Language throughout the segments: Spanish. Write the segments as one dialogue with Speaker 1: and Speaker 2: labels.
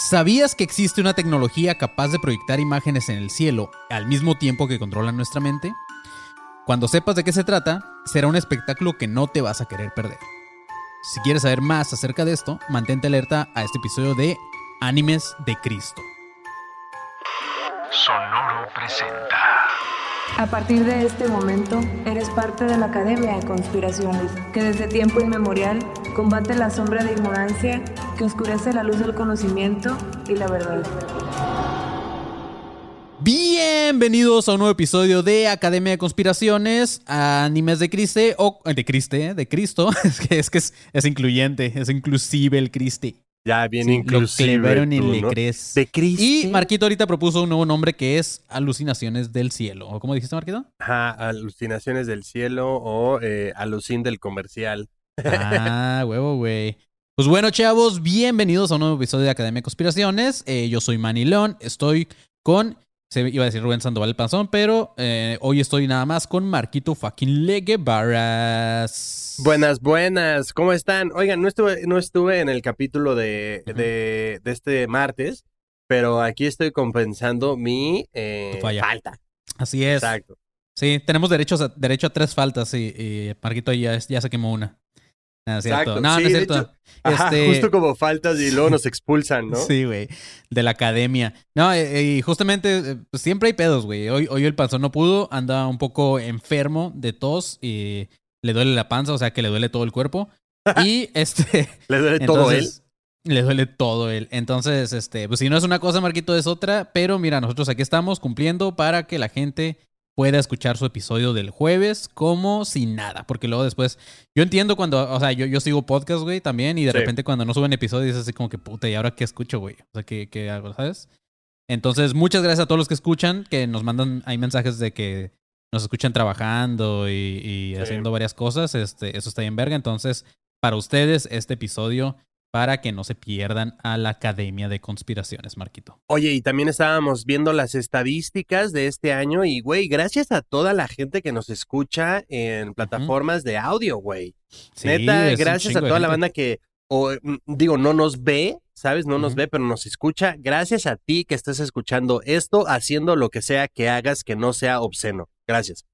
Speaker 1: ¿Sabías que existe una tecnología capaz de proyectar imágenes en el cielo al mismo tiempo que controla nuestra mente? Cuando sepas de qué se trata, será un espectáculo que no te vas a querer perder. Si quieres saber más acerca de esto, mantente alerta a este episodio de Animes de Cristo.
Speaker 2: Sonoro presenta.
Speaker 3: A partir de este momento, eres parte de la Academia de Conspiraciones, que desde tiempo inmemorial combate la sombra de ignorancia que oscurece la luz del conocimiento y la verdad.
Speaker 1: Bienvenidos a un nuevo episodio de Academia de Conspiraciones, Animes de Criste, o de Criste, de Cristo, es que es, que es, es incluyente, es inclusive el Criste.
Speaker 4: Ya, bien
Speaker 1: Sí,
Speaker 4: inclusive.
Speaker 1: Lo y
Speaker 4: tú,
Speaker 1: le
Speaker 4: ¿no?
Speaker 1: crees.
Speaker 4: De Cristo.
Speaker 1: Y Marquito ahorita propuso un nuevo nombre que es Alucinaciones del Cielo. ¿O cómo dijiste, Marquito?
Speaker 4: Ajá, alucinaciones del cielo o eh, alucin del comercial.
Speaker 1: Ah, huevo, güey. Pues bueno, chavos, bienvenidos a un nuevo episodio de Academia de Conspiraciones. Eh, yo soy Manny León, estoy con, se iba a decir Rubén Sandoval el Panzón, pero eh, hoy estoy nada más con Marquito fucking Leguevaras.
Speaker 4: Buenas, buenas. ¿Cómo están? Oigan, no estuve, no estuve en el capítulo de, de, de este martes, pero aquí estoy compensando mi eh,
Speaker 1: falla.
Speaker 4: falta.
Speaker 1: Así es.
Speaker 4: Exacto.
Speaker 1: Sí, tenemos derechos a- derecho a tres faltas y, y Marquito ya, ya se quemó una. No, es cierto.
Speaker 4: Exacto.
Speaker 1: No, no
Speaker 4: Sí,
Speaker 1: es
Speaker 4: de
Speaker 1: cierto.
Speaker 4: hecho, Ajá,
Speaker 1: Este-
Speaker 4: justo como faltas y luego nos expulsan, ¿no?
Speaker 1: Sí, güey. De la academia. No, eh, y justamente eh, pues, siempre hay pedos, güey. Hoy, hoy el panzón no pudo, anda un poco enfermo de tos y le duele la panza, o sea que le duele todo el cuerpo. Y este.
Speaker 4: Le duele todo él.
Speaker 1: Le duele todo él. Entonces, este, pues si no es una cosa, Marquito, es otra. Pero mira, nosotros aquí estamos cumpliendo para que la gente pueda escuchar su episodio del jueves como sin nada. Porque luego después, yo entiendo cuando, o sea, yo, yo sigo podcast, güey, también. Y de
Speaker 4: Sí.
Speaker 1: repente cuando no suben episodios es así como que, puta, ¿y ahora qué escucho, güey? O sea, ¿qué, qué hago, sabes? Entonces, muchas gracias a todos los que escuchan, que nos mandan, hay mensajes de que nos escuchan trabajando y, y
Speaker 4: Sí.
Speaker 1: haciendo varias cosas. Este, eso está bien verga. Entonces, para ustedes, este episodio, para que no se pierdan a la Academia de Conspiraciones, Marquito.
Speaker 4: Oye, y también estábamos viendo las estadísticas de este año y, güey, gracias a toda la gente que nos escucha en plataformas de audio, güey.
Speaker 1: Sí,
Speaker 4: Neta, gracias a toda la banda que, o, mm, digo, no nos ve, ¿sabes? No nos ve, pero nos escucha. Gracias a ti que estés escuchando esto, haciendo lo que sea que hagas que no sea obsceno. Gracias.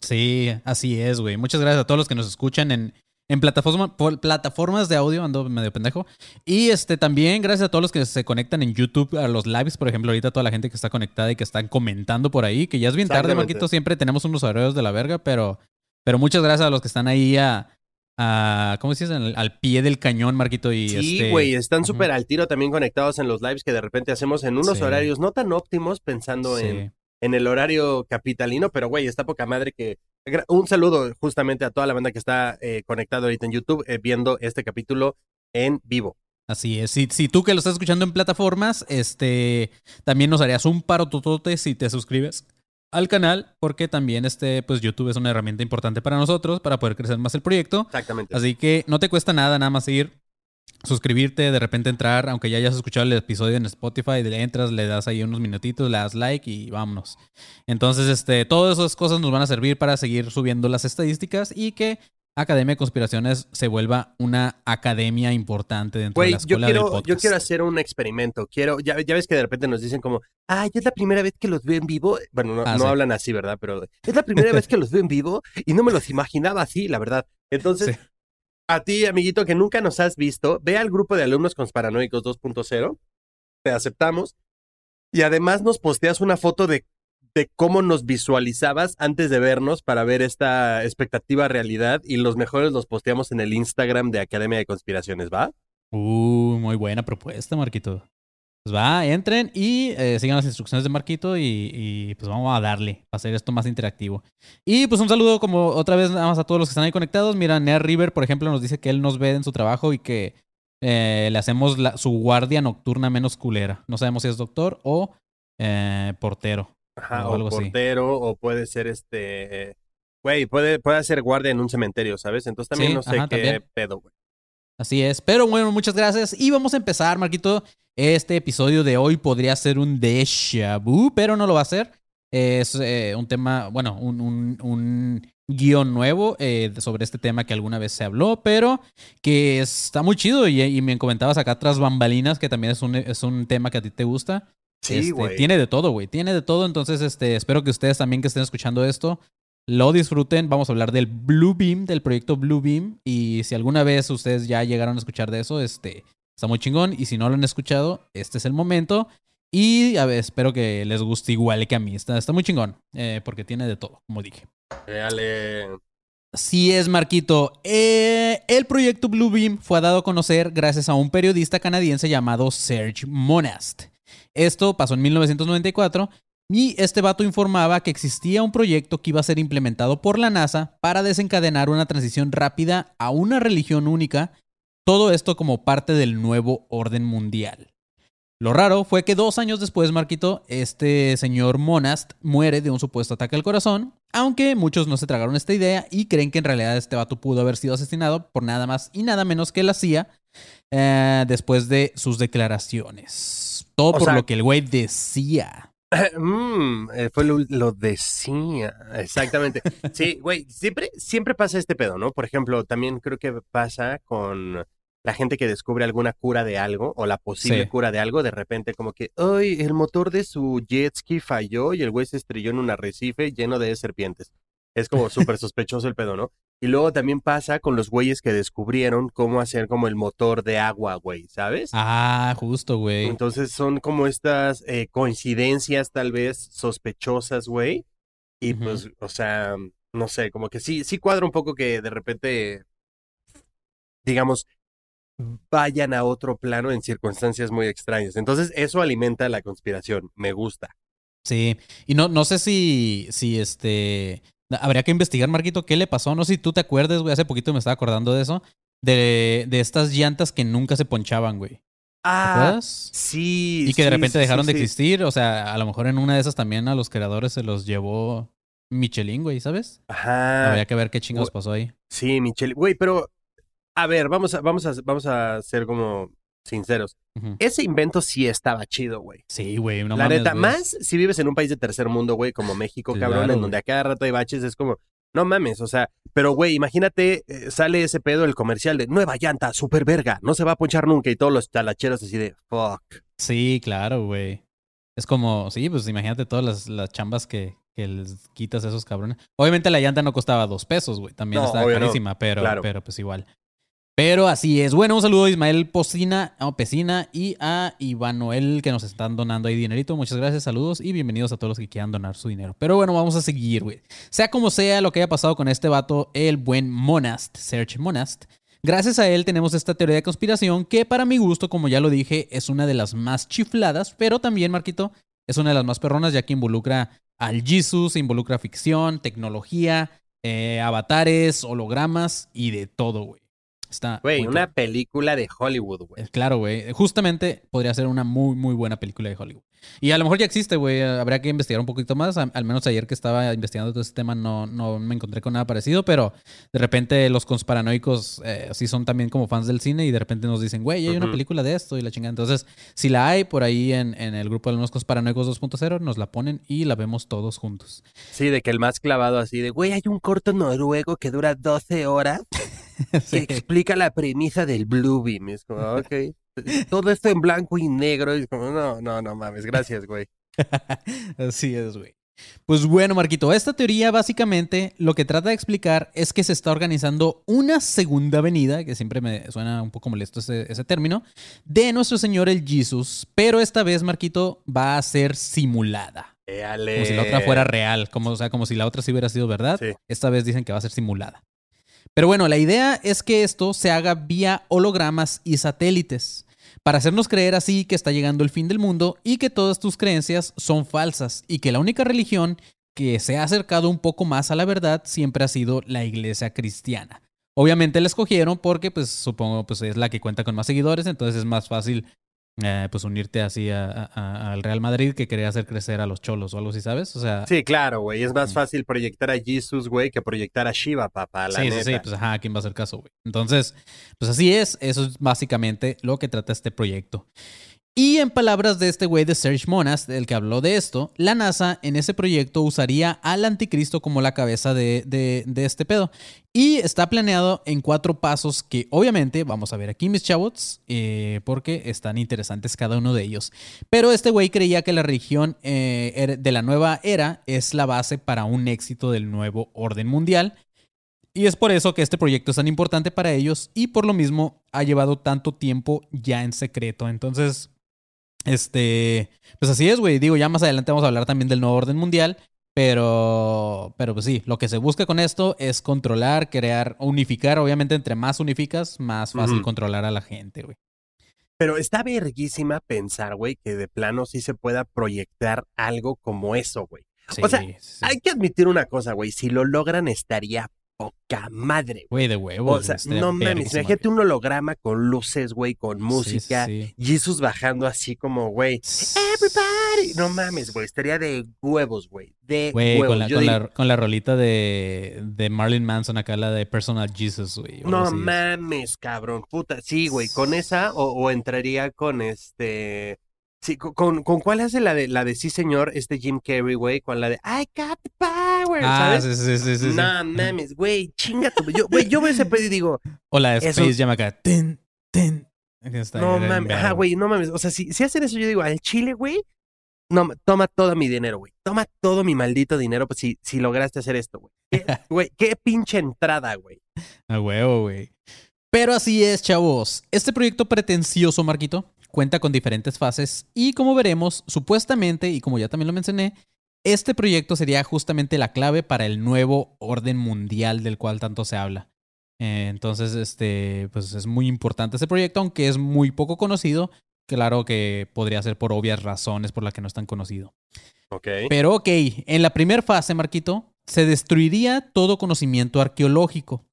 Speaker 1: Sí, así es, güey. Muchas gracias a todos los que nos escuchan en, en plataforma- por- plataformas de audio, ando medio pendejo. Y este también gracias a todos los que se conectan en YouTube a los lives, por ejemplo, ahorita toda la gente que está conectada y que están comentando por ahí, que ya es bien tarde. Marquito, siempre tenemos unos horarios de la verga, pero, pero muchas gracias a los que están ahí a, a ¿cómo se dice? Al, al pie del cañón, Marquito. Y
Speaker 4: Sí,
Speaker 1: este-
Speaker 4: güey, están súper al tiro también conectados en los lives que de repente hacemos en unos
Speaker 1: Sí.
Speaker 4: horarios no tan óptimos pensando
Speaker 1: Sí.
Speaker 4: en, en el horario capitalino, pero güey, está poca madre que... Un saludo justamente a toda la banda que está eh, conectada ahorita en YouTube eh, viendo este capítulo en vivo.
Speaker 1: Así es. Si, si tú que lo estás escuchando en plataformas, este, también nos harías un paro totote si te suscribes al canal, porque también este, pues YouTube es una herramienta importante para nosotros para poder crecer más el proyecto.
Speaker 4: Exactamente.
Speaker 1: Así que no te cuesta nada nada más ir, suscribirte, de repente entrar, aunque ya hayas escuchado el episodio en Spotify, le entras, le das ahí unos minutitos, le das like y vámonos. Entonces, este, todas esas cosas nos van a servir para seguir subiendo las estadísticas y que Academia de Conspiraciones se vuelva una academia importante dentro de la
Speaker 4: yo
Speaker 1: escuela del
Speaker 4: quiero,
Speaker 1: podcast.
Speaker 4: yo quiero hacer un experimento. Quiero, ya, ya ves que de repente nos dicen como, ay, es la primera vez que los veo en vivo. Bueno, no,
Speaker 1: Ah,
Speaker 4: no
Speaker 1: sí.
Speaker 4: hablan así, ¿verdad? Pero es la primera vez que los veo en vivo y no me los imaginaba así, la verdad. Entonces,
Speaker 1: Sí.
Speaker 4: A ti, amiguito, que nunca nos has visto, ve al grupo de alumnos conspiranoicos 2.0, te aceptamos y además nos posteas una foto de, de cómo nos visualizabas antes de vernos para ver esta expectativa realidad y los mejores los posteamos en el Instagram de Academia de Conspiraciones, ¿va?
Speaker 1: Uh, muy buena propuesta, Marquito. Pues va, entren y eh, sigan las instrucciones de Marquito y, y, pues vamos a darle para hacer esto más interactivo. Y pues un saludo como otra vez nada más a todos los que están ahí conectados. Mira, Nea River, por ejemplo, nos dice que él nos ve en su trabajo y que eh, le hacemos la- su guardia nocturna menos culera. No sabemos si es doctor o eh, portero.
Speaker 4: Ajá,
Speaker 1: o
Speaker 4: o,
Speaker 1: algo así.
Speaker 4: portero, o puede ser este. Güey, puede, puede hacer guardia en un cementerio, ¿sabes? Entonces también
Speaker 1: Sí,
Speaker 4: no sé
Speaker 1: ajá,
Speaker 4: qué
Speaker 1: también.
Speaker 4: pedo, güey.
Speaker 1: Así es. Pero bueno, muchas gracias. Y vamos a empezar, Marquito. Este episodio de hoy podría ser un déjà vu, pero no lo va a ser. Es eh, un tema, bueno, un, un, un guion nuevo eh, sobre este tema que alguna vez se habló, pero que está muy chido y, y me comentabas acá tras bambalinas que también es un, es un tema que a ti te gusta.
Speaker 4: Sí,
Speaker 1: Este, tiene de todo, güey. Tiene de todo. Entonces, este, espero que ustedes también que estén escuchando esto lo disfruten. Vamos a hablar del Blue Beam, del proyecto Blue Beam. Y si alguna vez ustedes ya llegaron a escuchar de eso, este, está muy chingón. Y si no lo han escuchado, este es el momento. Y a ver, espero que les guste igual que a mí. Está, está muy chingón. eh, porque tiene de todo, como dije.
Speaker 4: Dale.
Speaker 1: Así es, Marquito. Eh, el proyecto Bluebeam fue dado a conocer gracias a un periodista canadiense llamado Serge Monast. Esto pasó en 1994 y este vato informaba que existía un proyecto que iba a ser implementado por la NASA para desencadenar una transición rápida a una religión única, todo esto como parte del nuevo orden mundial. Lo raro fue que dos años después, Marquito, este señor Monast muere de un supuesto ataque al corazón, aunque muchos no se tragaron esta idea y creen que en realidad este vato pudo haber sido asesinado por nada más y nada menos que la CIA eh, después de sus declaraciones. Todo
Speaker 4: O
Speaker 1: por
Speaker 4: sea-
Speaker 1: lo que el güey decía.
Speaker 4: Mm, eh, fue lo, lo decía, exactamente. Sí, güey, siempre, siempre pasa este pedo, ¿no? Por ejemplo, también creo que pasa con la gente que descubre alguna cura de algo o la posible
Speaker 1: Sí.
Speaker 4: cura de algo, de repente como que, ay, el motor de su jet ski falló y el güey se estrelló en un arrecife lleno de serpientes. Es como súper sospechoso el pedo, ¿no? Y luego también pasa con los güeyes que descubrieron cómo hacer como el motor de agua, güey, ¿sabes?
Speaker 1: Ah, justo, güey.
Speaker 4: Entonces son como estas eh, coincidencias tal vez sospechosas, güey. Y pues, o sea, no sé, como que sí, sí cuadra un poco que de repente, digamos, vayan a otro plano en circunstancias muy extrañas. Entonces eso alimenta la conspiración, me gusta.
Speaker 1: Sí, y no, no sé si, si este, habría que investigar, Marquito, qué le pasó. No sé si tú te acuerdas, güey, hace poquito me estaba acordando de eso, de, de estas llantas que nunca se ponchaban, güey. ¿Te
Speaker 4: Ah, sí.
Speaker 1: Y que de repente
Speaker 4: sí,
Speaker 1: dejaron
Speaker 4: sí,
Speaker 1: de existir. O sea, a lo mejor en una de esas también a los creadores se los llevó Michelin, güey, ¿sabes?
Speaker 4: Ajá.
Speaker 1: Habría que ver qué chingados pasó ahí.
Speaker 4: Sí, Michelle. Güey, pero, a ver, vamos a, vamos a, vamos a ser como sinceros. Ese invento sí estaba chido, güey.
Speaker 1: Sí, güey, no
Speaker 4: la
Speaker 1: mames,
Speaker 4: neta, más si vives en un país de tercer mundo, güey, como México,
Speaker 1: Claro,
Speaker 4: cabrón, en donde a cada rato hay baches, es como, no mames, o sea, pero güey, imagínate, eh, sale ese pedo el comercial de nueva llanta, super verga, no se va a ponchar nunca y todos los talacheros así de, fuck.
Speaker 1: Sí, claro, güey. Es como, sí, pues imagínate todas las, las chambas que, que les quitas a esos cabrones. Obviamente la llanta no costaba dos pesos, güey. También
Speaker 4: No,
Speaker 1: estaba
Speaker 4: no.
Speaker 1: carísima, pero,
Speaker 4: Claro.
Speaker 1: pero pues igual. Pero así es. Bueno, un saludo a Ismael Pocina, a Pesina y a Iván Noel que nos están donando ahí dinerito. Muchas gracias, saludos y bienvenidos a todos los que quieran donar su dinero. Pero bueno, vamos a seguir, güey. Sea como sea lo que haya pasado con este vato, el buen Monast, Serge Monast. Gracias a él tenemos esta teoría de conspiración que para mi gusto, como ya lo dije, es una de las más chifladas, pero también, Marquito, es una de las más perronas ya que involucra al Jesus, involucra ficción, tecnología, eh, avatares, hologramas y de todo, güey. Está
Speaker 4: Güey, una película de Hollywood, güey.
Speaker 1: eh, Claro, güey. Justamente podría ser una muy, muy buena película de Hollywood. Y a lo mejor ya existe, güey. Habría que investigar un poquito más. Al menos ayer que estaba investigando todo este tema no, no me encontré con nada parecido, pero de repente los conspiranoicos eh, sí son también como fans del cine y de repente nos dicen, güey, hay una película de esto y la chingada. Entonces, si la hay por ahí en, en el grupo de los conspiranoicos 2.0, nos la ponen y la vemos todos juntos.
Speaker 4: Sí, de que el más clavado así de, güey, hay un corto noruego que dura 12 horas que explica la premisa del Blue Beam. Es como, ok. Todo esto en blanco y negro. Y es como, no, no, no mames, gracias, güey.
Speaker 1: Así es, güey. Pues bueno, Marquito, esta teoría básicamente lo que trata de explicar es que se está organizando una segunda venida, que siempre me suena un poco molesto ese, ese término, de nuestro Señor el Jesus, pero esta vez, Marquito, va a ser simulada. Como si la otra fuera real, como, o sea, como si la otra sí hubiera sido verdad.
Speaker 4: Sí.
Speaker 1: Esta vez dicen que va a ser simulada. Pero bueno, la idea es que esto se haga vía hologramas y satélites, para hacernos creer así que está llegando el fin del mundo y que todas tus creencias son falsas y que la única religión que se ha acercado un poco más a la verdad siempre ha sido la iglesia cristiana. Obviamente la escogieron porque pues supongo pues es la que cuenta con más seguidores, entonces es más fácil eh, pues unirte así al Real Madrid que quería hacer crecer a los cholos o algo así, ¿sabes? O sea,
Speaker 4: Sí, claro, güey. Es más
Speaker 1: Mm.
Speaker 4: fácil proyectar a Jesus, güey, que proyectar a Shiva, papá, la
Speaker 1: sí,
Speaker 4: neta.
Speaker 1: sí, sí, pues ajá, ¿a quién va a hacer caso, güey? Entonces, pues así es, eso es básicamente lo que trata este proyecto. Y en palabras de este güey de Serge Monas, del que habló de esto, la NASA en ese proyecto usaría al anticristo como la cabeza de, este pedo. Y está planeado en cuatro pasos que obviamente vamos a ver aquí, mis chavos, eh, porque están interesantes cada uno de ellos. Pero este güey creía que la religión eh, de la nueva era es la base para un éxito del nuevo orden mundial. Y es por eso que este proyecto es tan importante para ellos y por lo mismo ha llevado tanto tiempo ya en secreto. Entonces, este, pues así es, güey. Digo, ya más adelante vamos a hablar también del nuevo orden mundial. Pero, pero pues sí, lo que se busca con esto es controlar, crear, unificar. Obviamente, entre más unificas, más fácil controlar a la gente, güey.
Speaker 4: Pero está verguísima pensar, güey, que de plano sí se pueda proyectar algo como eso, güey.
Speaker 1: Sí,
Speaker 4: O sea,
Speaker 1: sí.
Speaker 4: Hay que admitir una cosa, güey. Si lo logran, estaría poca madre, güey.
Speaker 1: De huevos.
Speaker 4: O sea,
Speaker 1: estaría
Speaker 4: no mames, imagínate un holograma con luces, güey, con música.
Speaker 1: Sí, sí,
Speaker 4: Jesus bajando así como, güey. Everybody. No mames, güey. Estaría de huevos, güey. De
Speaker 1: Güey,
Speaker 4: huevos.
Speaker 1: con la, con,
Speaker 4: digo,
Speaker 1: la, con la rolita de, de Marlon Manson acá, la de Personal Jesus, güey.
Speaker 4: No mames, cabrón. Puta. Sí, güey. Con esa o, o entraría con este. Sí, con, con cuál hace la de la de sí, señor, este Jim Carrey, güey, con la de I got the power,
Speaker 1: Ah,
Speaker 4: ¿sabes?
Speaker 1: sí, sí, sí, sí. sí.
Speaker 4: no mames, güey, chinga tu. Yo, güey, yo veo ese pedo y digo,
Speaker 1: O la de
Speaker 4: Eso-
Speaker 1: Space Jam acá. Tin, tin. Está
Speaker 4: no mames, ajá, güey, no mames. O sea, si, si hacen eso, yo digo, al chile, güey, no, toma todo mi dinero, güey. Toma todo mi maldito dinero, pues si, si lograste hacer esto, güey. ¿Qué- Güey, qué pinche entrada, güey.
Speaker 1: A huevo, güey. Pero así es, chavos. Este proyecto pretencioso, Marquito, cuenta con diferentes fases y como veremos, supuestamente, y como ya también lo mencioné, este proyecto sería justamente la clave para el nuevo orden mundial del cual tanto se habla. Eh, entonces, este, pues es muy importante este proyecto, aunque es muy poco conocido. Claro que podría ser por obvias razones por las que no es tan conocido.
Speaker 4: Ok.
Speaker 1: Pero ok, en la primera fase, Marquito, se destruiría todo conocimiento arqueológico.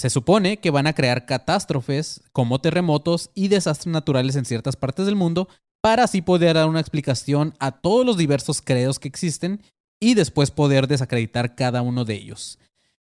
Speaker 1: Se supone que van a crear catástrofes como terremotos y desastres naturales en ciertas partes del mundo para así poder dar una explicación a todos los diversos credos que existen y después poder desacreditar cada uno de ellos.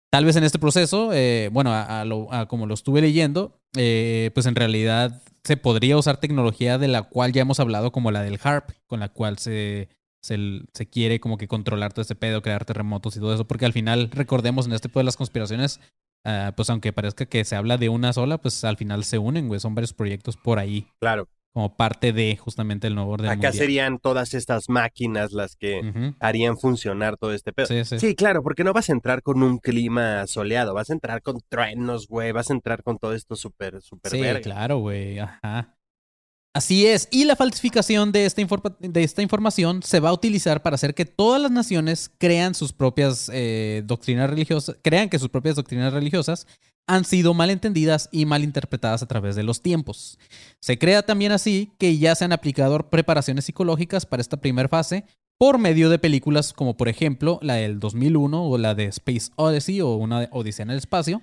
Speaker 1: Tal vez en este proceso, eh, bueno, a, como lo estuve leyendo, eh, pues en realidad se podría usar tecnología de la cual ya hemos hablado, como la del HARP, con la cual se, se, se quiere como que controlar todo este pedo, crear terremotos y todo eso, porque al final, recordemos, en este pedo de las conspiraciones, ah, pues aunque parezca que se habla de una sola, pues al final se unen, güey, son varios proyectos por ahí,
Speaker 4: Claro.
Speaker 1: como parte de justamente el nuevo orden
Speaker 4: Acá
Speaker 1: mundial.
Speaker 4: serían todas estas máquinas las que harían funcionar todo este pedo.
Speaker 1: Sí, sí.
Speaker 4: Sí, claro, porque no vas a entrar con un clima soleado, vas a entrar con truenos, güey, vas a entrar con todo esto súper, súper
Speaker 1: Sí,
Speaker 4: verga.
Speaker 1: claro, güey. Ajá. Así es. Y la falsificación de esta, de esta información se va a utilizar para hacer que todas las naciones crean sus propias eh, doctrinas religiosas, crean que sus propias doctrinas religiosas han sido malentendidas y malinterpretadas a través de los tiempos. Se crea también así que ya se han aplicado preparaciones psicológicas para esta primera fase por medio de películas como por ejemplo la del 2001 o la de Space Odyssey o una de Odisea en el espacio.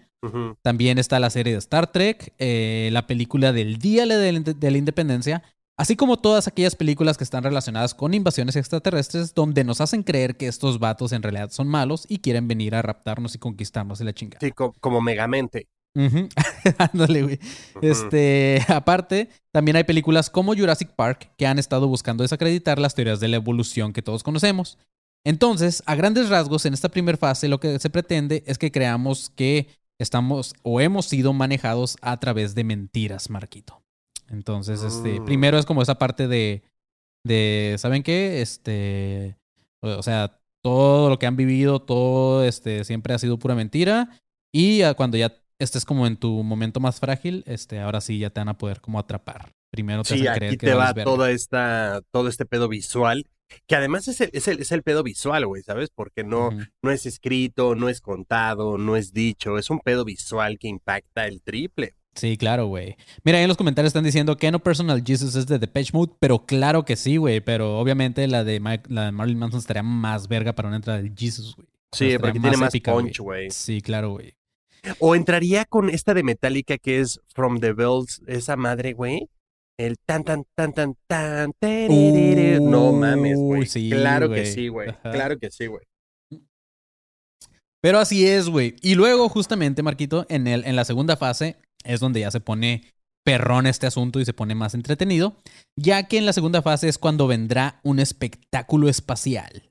Speaker 1: También está la serie de Star Trek, eh, la película del Día de la, de la Independencia, así como todas aquellas películas que están relacionadas con invasiones extraterrestres donde nos hacen creer que estos vatos en realidad son malos y quieren venir a raptarnos y conquistarnos y la chingada.
Speaker 4: Sí, co- como Megamente.
Speaker 1: Ándale, güey. Este, aparte, también hay películas como Jurassic Park que han estado buscando desacreditar las teorías de la evolución que todos conocemos. Entonces, a grandes rasgos, en esta primera fase, lo que se pretende es que creamos que estamos o hemos sido manejados a través de mentiras, Marquito. Entonces, este,
Speaker 4: Mm.
Speaker 1: primero es como esa parte de, de, ¿saben qué? Este, o sea, todo lo que han vivido, todo, este, siempre ha sido pura mentira. Y cuando ya estés como en tu momento más frágil, este, ahora sí ya te van a poder como atrapar. Primero te
Speaker 4: Sí,
Speaker 1: hacen creer
Speaker 4: aquí
Speaker 1: que
Speaker 4: te va
Speaker 1: verga.
Speaker 4: toda esta, todo este pedo visual, que además es el, es el, es el pedo visual, güey, ¿sabes? Porque no, no es escrito, no es contado, no es dicho, es un pedo visual que impacta el triple.
Speaker 1: Sí, claro, güey. Mira, ahí en los comentarios están diciendo que no Personal Jesus es de Depeche Mode, pero claro que sí, güey. Pero obviamente la de, Mike- la de Marilyn Manson estaría más verga para una entrada del Jesus, güey.
Speaker 4: Sí, porque tiene más
Speaker 1: épica,
Speaker 4: punch, güey.
Speaker 1: Sí, claro, güey.
Speaker 4: O entraría con esta de Metallica que es From the Bells, esa madre, güey. El tan, tan, tan, tan, tan. tererere. no mames, güey.
Speaker 1: Uy, sí,
Speaker 4: claro que
Speaker 1: güey.
Speaker 4: sí, güey. Claro que sí, güey.
Speaker 1: Pero así es, güey. Y luego, justamente, Marquito, en, el, en la segunda fase es donde ya se pone perrón este asunto y se pone más entretenido, ya que en la segunda fase es cuando vendrá un espectáculo espacial.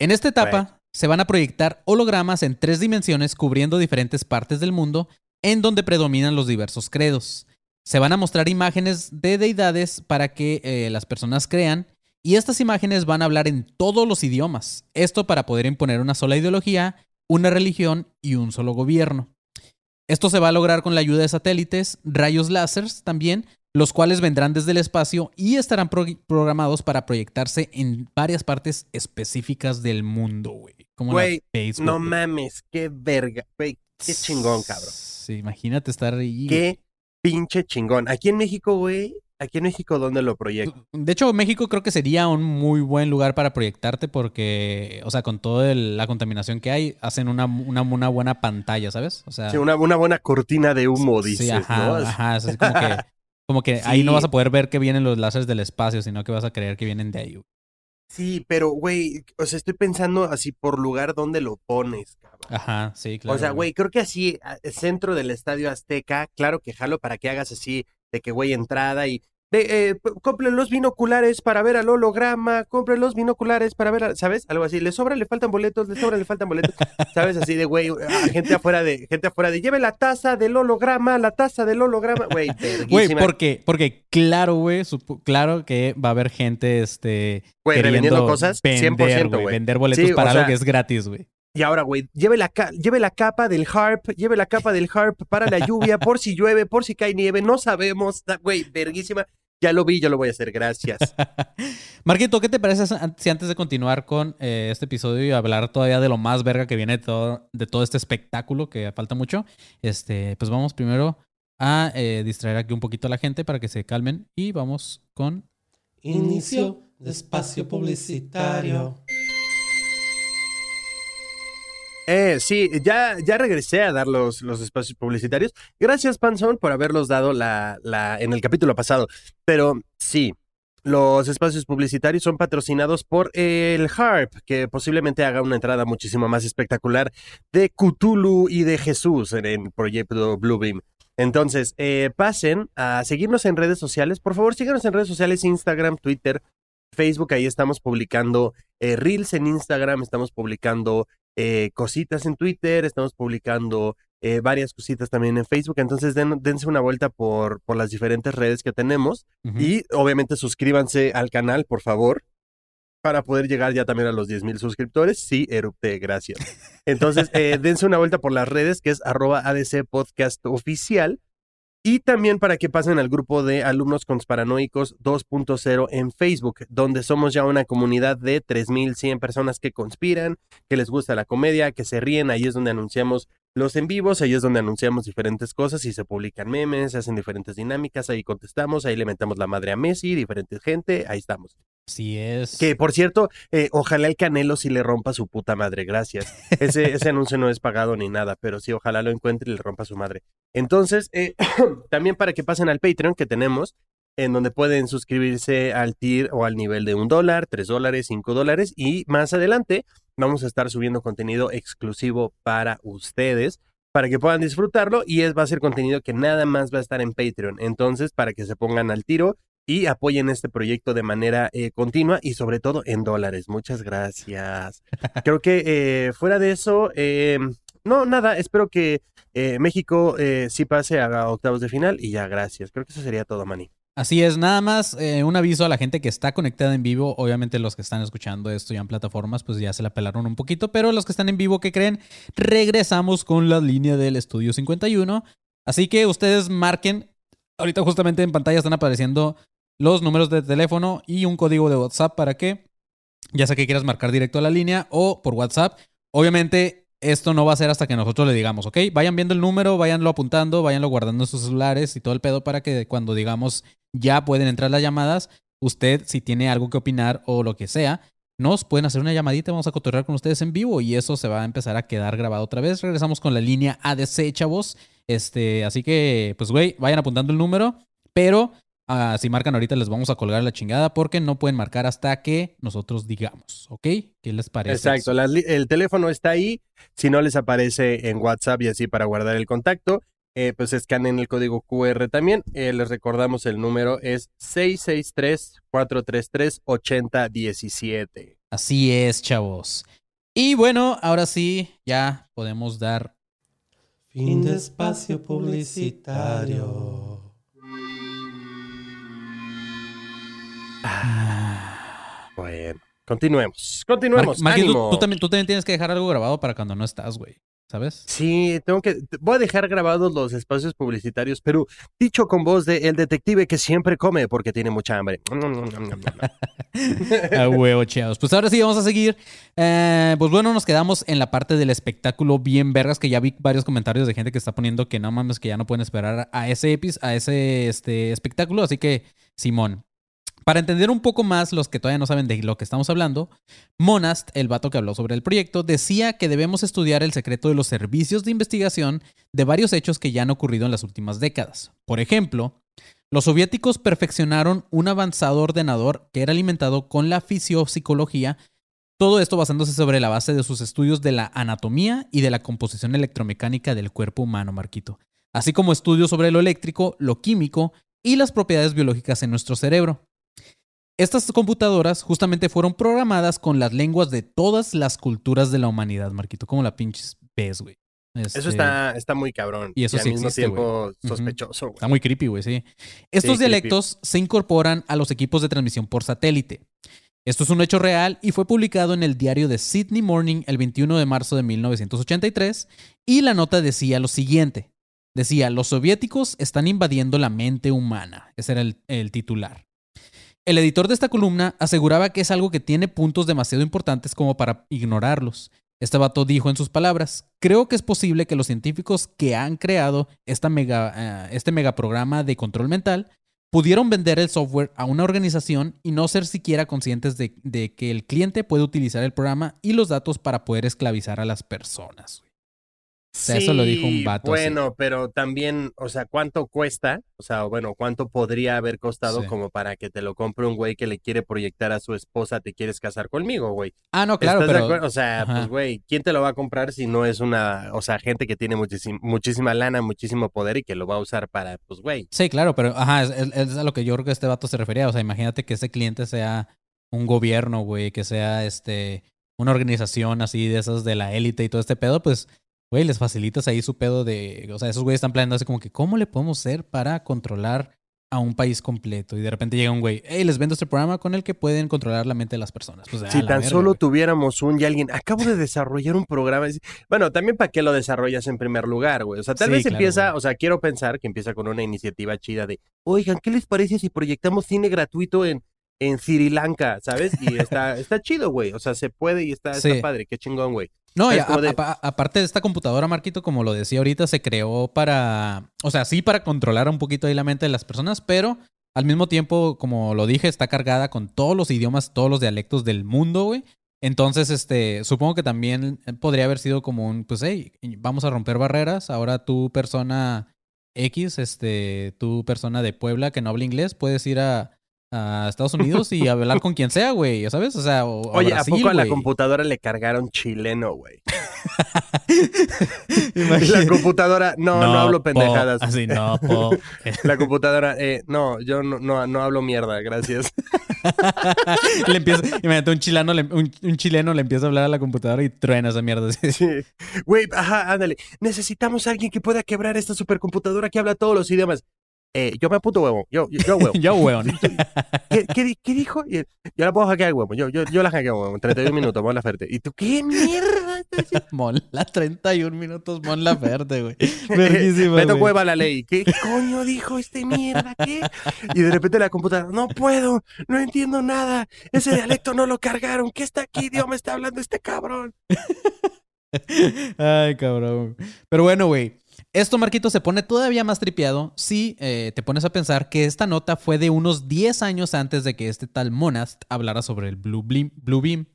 Speaker 1: En esta etapa se van a proyectar hologramas en tres dimensiones cubriendo diferentes partes del mundo en donde predominan los diversos credos. Se van a mostrar imágenes de deidades para que eh, las personas crean y estas imágenes van a hablar en todos los idiomas. Esto para poder imponer una sola ideología, una religión y un solo gobierno. Esto se va a lograr con la ayuda de satélites, rayos láseres también, los cuales vendrán desde el espacio y estarán programados para proyectarse en varias partes específicas del mundo, güey. Como
Speaker 4: Güey, no mames, qué verga, güey, qué chingón, cabrón.
Speaker 1: Sí, imagínate estar ahí.
Speaker 4: Qué pinche chingón. Aquí en México, güey, aquí en México, ¿dónde lo proyecto?
Speaker 1: De hecho, México creo que sería un muy buen lugar para proyectarte porque, o sea, con toda la contaminación que hay, hacen una, una, una, buena pantalla, ¿sabes? O sea,
Speaker 4: sí, una, una buena cortina de humo, dices,
Speaker 1: sí, ajá,
Speaker 4: ¿no?
Speaker 1: Ajá, es como que, como que ahí no vas a poder ver que vienen los láseres del espacio, sino que vas a creer que vienen de ahí.
Speaker 4: Sí, pero, güey, o sea, estoy pensando así por lugar donde lo pones, cabrón.
Speaker 1: Ajá, sí, claro.
Speaker 4: O sea, güey, creo que así, centro del Estadio Azteca, claro que jalo para que hagas así, de que, güey, entrada y de, eh, compren los binoculares para ver al holograma, compren los binoculares para ver, ¿sabes? Algo así, le sobra, le faltan boletos, le sobra, le faltan boletos, ¿sabes? Así de, güey, gente afuera de, gente afuera de, lleve la taza del holograma, la taza del holograma, güey,
Speaker 1: Güey, porque, porque claro, güey, claro que va a haber gente, este,
Speaker 4: güey, revendiendo cosas,
Speaker 1: vender, 100%, güey. Vender boletos para algo que es gratis, güey.
Speaker 4: Y ahora, güey, lleve la, lleve la capa del harp, lleve la capa del harp para la lluvia, por si llueve, por si cae nieve, no sabemos, güey, verguísima. Ya lo vi, yo lo voy a hacer, gracias.
Speaker 1: Marquito, ¿qué te parece si antes de continuar con eh, este episodio y hablar todavía de lo más verga que viene de todo, de todo este espectáculo, que falta mucho, este, pues vamos primero a eh, distraer aquí un poquito a la gente para que se calmen y vamos con...
Speaker 5: Inicio de espacio publicitario.
Speaker 4: Eh, sí, ya, ya regresé a dar los, los espacios publicitarios. Gracias, Panzón, por haberlos dado la, la, en el capítulo pasado. Pero sí, los espacios publicitarios son patrocinados por el Harp, que posiblemente haga una entrada muchísimo más espectacular de Cthulhu y de Jesús en el proyecto Bluebeam. Entonces, eh, pasen a seguirnos en redes sociales. Por favor, síganos en redes sociales, Instagram, Twitter, Facebook. Ahí estamos publicando eh, Reels en Instagram, estamos publicando eh, cositas en Twitter, estamos publicando eh, varias cositas también en Facebook, entonces dense una vuelta por, por las diferentes redes que tenemos y obviamente suscríbanse al canal, por favor, para poder llegar ya también a los 10 mil suscriptores. Sí, erupte, gracias. Entonces, eh, dense una vuelta por las redes, que es arroba ADC Podcast Oficial. Y también para que pasen al grupo de alumnos conspiranoicos 2.0 en Facebook, donde somos ya una comunidad de 3.100 personas que conspiran, que les gusta la comedia, que se ríen. Ahí es donde anunciamos los en vivos, ahí es donde anunciamos diferentes cosas y se publican memes, se hacen diferentes dinámicas, ahí contestamos, ahí le metemos la madre a Messi, diferente gente, ahí estamos.
Speaker 1: Así es.
Speaker 4: Que por cierto, eh, ojalá el Canelo sí le rompa su puta madre, gracias. Ese, ese anuncio no es pagado ni nada, pero sí, ojalá lo encuentre y le rompa su madre. Entonces, eh, también para que pasen al Patreon que tenemos, en donde pueden suscribirse al tier o al nivel de un dólar, tres dólares, cinco dólares, y más adelante vamos a estar subiendo contenido exclusivo para ustedes para que puedan disfrutarlo y es va a ser contenido que nada más va a estar en Patreon. Entonces, para que se pongan al tiro y apoyen este proyecto de manera eh, continua y sobre todo en dólares. Muchas gracias. Creo que eh, fuera de eso, eh, no, nada, espero que México sí pase a octavos de final y ya, gracias. Creo que eso sería todo, Manny.
Speaker 1: Así es, nada más un aviso a la gente que está conectada en vivo. Obviamente los que están escuchando esto ya en plataformas, pues ya se la pelaron un poquito, pero los que están en vivo, ¿qué creen? Regresamos con la línea del estudio 51. Así que ustedes marquen, ahorita justamente en pantalla están apareciendo los números de teléfono y un código de WhatsApp para que, ya sea que quieras marcar directo a la línea o por WhatsApp. Obviamente, esto no va a ser hasta que nosotros le digamos, ¿ok? Vayan viendo el número, váyanlo apuntando, váyanlo guardando en sus celulares y todo el pedo para que cuando digamos ya pueden entrar las llamadas, usted, si tiene algo que opinar o lo que sea, nos pueden hacer una llamadita, vamos a cotorrear con ustedes en vivo y eso se va a empezar a quedar grabado otra vez. Regresamos con la línea ADC, chavos. Este, así que, pues, güey, vayan apuntando el número, pero Ah, si marcan ahorita les vamos a colgar la chingada porque no pueden marcar hasta que nosotros digamos, ¿ok? ¿Qué les parece?
Speaker 4: Exacto, el teléfono está ahí, si no les aparece en WhatsApp y así para guardar el contacto. eh, pues escaneen el código QR también. Eh, les recordamos el número es 663-433-8017.
Speaker 1: Así es, chavos. Y bueno, ahora sí, ya podemos dar.
Speaker 5: Fin de espacio publicitario.
Speaker 4: Bueno, continuemos.
Speaker 1: Mar-
Speaker 4: Continuemos.
Speaker 1: Tú,
Speaker 4: ánimo.
Speaker 1: tú también, tú también tienes que dejar algo grabado para cuando no estás, güey. ¿Sabes?
Speaker 4: Sí, tengo que. Voy a dejar grabados los espacios publicitarios, pero dicho con voz de el detective que siempre come porque tiene mucha hambre.
Speaker 1: A huevo, chavos. Pues ahora sí, vamos a seguir. Eh, pues bueno, nos quedamos en la parte del espectáculo bien vergas, que ya vi varios comentarios de gente que está poniendo que no mames, que ya no pueden esperar a ese epis, a ese este, espectáculo. Así que, Simón. Para entender un poco más los que todavía no saben de lo que estamos hablando, Monast, el vato que habló sobre el proyecto, decía que debemos estudiar el secreto de los servicios de investigación de varios hechos que ya han ocurrido en las últimas décadas. Por ejemplo, los soviéticos perfeccionaron un avanzado ordenador que era alimentado con la fisiopsicología, todo esto basándose sobre la base de sus estudios de la anatomía y de la composición electromecánica del cuerpo humano, Marquito, así como estudios sobre lo eléctrico, lo químico y las propiedades biológicas en nuestro cerebro. Estas computadoras justamente fueron programadas con las lenguas de todas las culturas de la humanidad, Marquito, como la pinches ves, güey.
Speaker 4: Eso
Speaker 1: Este,
Speaker 4: está, está muy cabrón.
Speaker 1: y eso
Speaker 4: al
Speaker 1: sí
Speaker 4: mismo
Speaker 1: existe,
Speaker 4: tiempo sospechoso, güey.
Speaker 1: Está muy creepy, güey, sí. Estos dialectos se incorporan a los equipos de transmisión por satélite. Esto es un hecho real y fue publicado en el diario de Sydney Morning el 21 de marzo de 1983 y la nota decía lo siguiente. Decía, los soviéticos están invadiendo la mente humana. Ese era el, el titular. El editor de esta columna aseguraba que es algo que tiene puntos demasiado importantes como para ignorarlos. Este vato dijo en sus palabras, creo que es posible que los científicos que han creado mega, eh, este megaprograma de control mental pudieron vender el software a una organización y no ser siquiera conscientes de que el cliente puede utilizar el programa y los datos para poder esclavizar a las personas. Sea, eso lo dijo un
Speaker 4: Sí,
Speaker 1: vato.
Speaker 4: Bueno, pero también, o sea, ¿cuánto cuesta? O sea, bueno, ¿cuánto podría haber costado
Speaker 1: Sí.
Speaker 4: como para que te lo compre un güey que le quiere proyectar a su esposa, te quieres casar conmigo, güey?
Speaker 1: Ah, no, claro,
Speaker 4: ¿Estás de
Speaker 1: pero...
Speaker 4: O sea,
Speaker 1: Ajá.
Speaker 4: pues, güey, ¿quién te lo va a comprar si no es una, o sea, gente que tiene muchísim- muchísima lana, muchísimo poder y que lo va a usar para, pues, güey?
Speaker 1: Sí, claro, pero ajá, es, es- es a lo que yo creo que este vato se refería. O sea, imagínate que ese cliente sea un gobierno, güey, que sea este una organización así de esas de la élite y todo este pedo, pues, güey, les facilitas ahí su pedo de. O sea, esos güeyes están planeando así como que, ¿cómo le podemos hacer para controlar a un país completo? Y de repente llega un güey, hey, les vendo este programa con el que pueden controlar la mente de las personas. Pues,
Speaker 4: Si tan
Speaker 1: verga,
Speaker 4: solo
Speaker 1: güey.
Speaker 4: tuviéramos un y alguien, acabo de desarrollar un programa. Bueno, también para qué lo desarrollas en primer lugar, güey. O sea, tal
Speaker 1: Sí,
Speaker 4: vez
Speaker 1: claro,
Speaker 4: empieza,
Speaker 1: güey.
Speaker 4: o sea, quiero pensar que empieza con una iniciativa chida de, oigan, ¿qué les parece si proyectamos cine gratuito en, en Sri Lanka, ¿sabes? Y está, está chido, güey. O sea, se puede y está, está padre, qué chingón, güey.
Speaker 1: No, y a-
Speaker 4: de-
Speaker 1: aparte de esta computadora, Marquito, como lo decía ahorita, se creó para, o sea, sí para controlar un poquito ahí la mente de las personas, pero al mismo tiempo, como lo dije, está cargada con todos los idiomas, todos los dialectos del mundo, güey. Entonces, este, supongo que también podría haber sido como un, pues, hey, vamos a romper barreras. Ahora tú, persona X, este, tú, persona de Puebla que no habla inglés, puedes ir a, a Estados Unidos y hablar con quien sea, güey, ¿ya sabes? O sea, o,
Speaker 4: Oye,
Speaker 1: a
Speaker 4: ¿a
Speaker 1: Brasil,
Speaker 4: poco a la computadora le cargaron chileno, güey? La computadora, no, no, hablo
Speaker 1: po.
Speaker 4: pendejadas.
Speaker 1: Así, no, po.
Speaker 4: La computadora, eh, no, yo no, no, no hablo mierda, gracias.
Speaker 1: le empieza, imagínate, un chileno, le- un, un chileno le empieza a hablar a la computadora y truena esa mierda.
Speaker 4: Güey, ajá, ándale. Necesitamos a alguien que pueda quebrar esta supercomputadora que habla todos los idiomas. Eh, yo me apunto huevo. Yo, yo, yo huevo.
Speaker 1: Yo, weón.
Speaker 4: ¿Qué, qué, di- qué dijo? Yo la puedo hackear, huevo. Yo, yo, yo la hackeo, huevo. En 31 minutos, vamos a la oferta. ¿Y tú qué mierda?
Speaker 1: Mon, la 31 minutos, Mon Laferte, güey. Verguísima,
Speaker 4: Beto. Cueva la ley. ¿Qué coño dijo este mierda? ¿Qué? Y de repente la computadora, no puedo, no entiendo nada. Ese dialecto no lo cargaron. ¿Qué está aquí? idioma está hablando este cabrón?
Speaker 1: Ay, cabrón. Pero bueno, güey. Esto, Marquito, se pone todavía más tripeado si eh, te pones a pensar que esta nota fue de unos 10 años antes de que este tal Monast hablara sobre el Blue Beam. Blue Beam.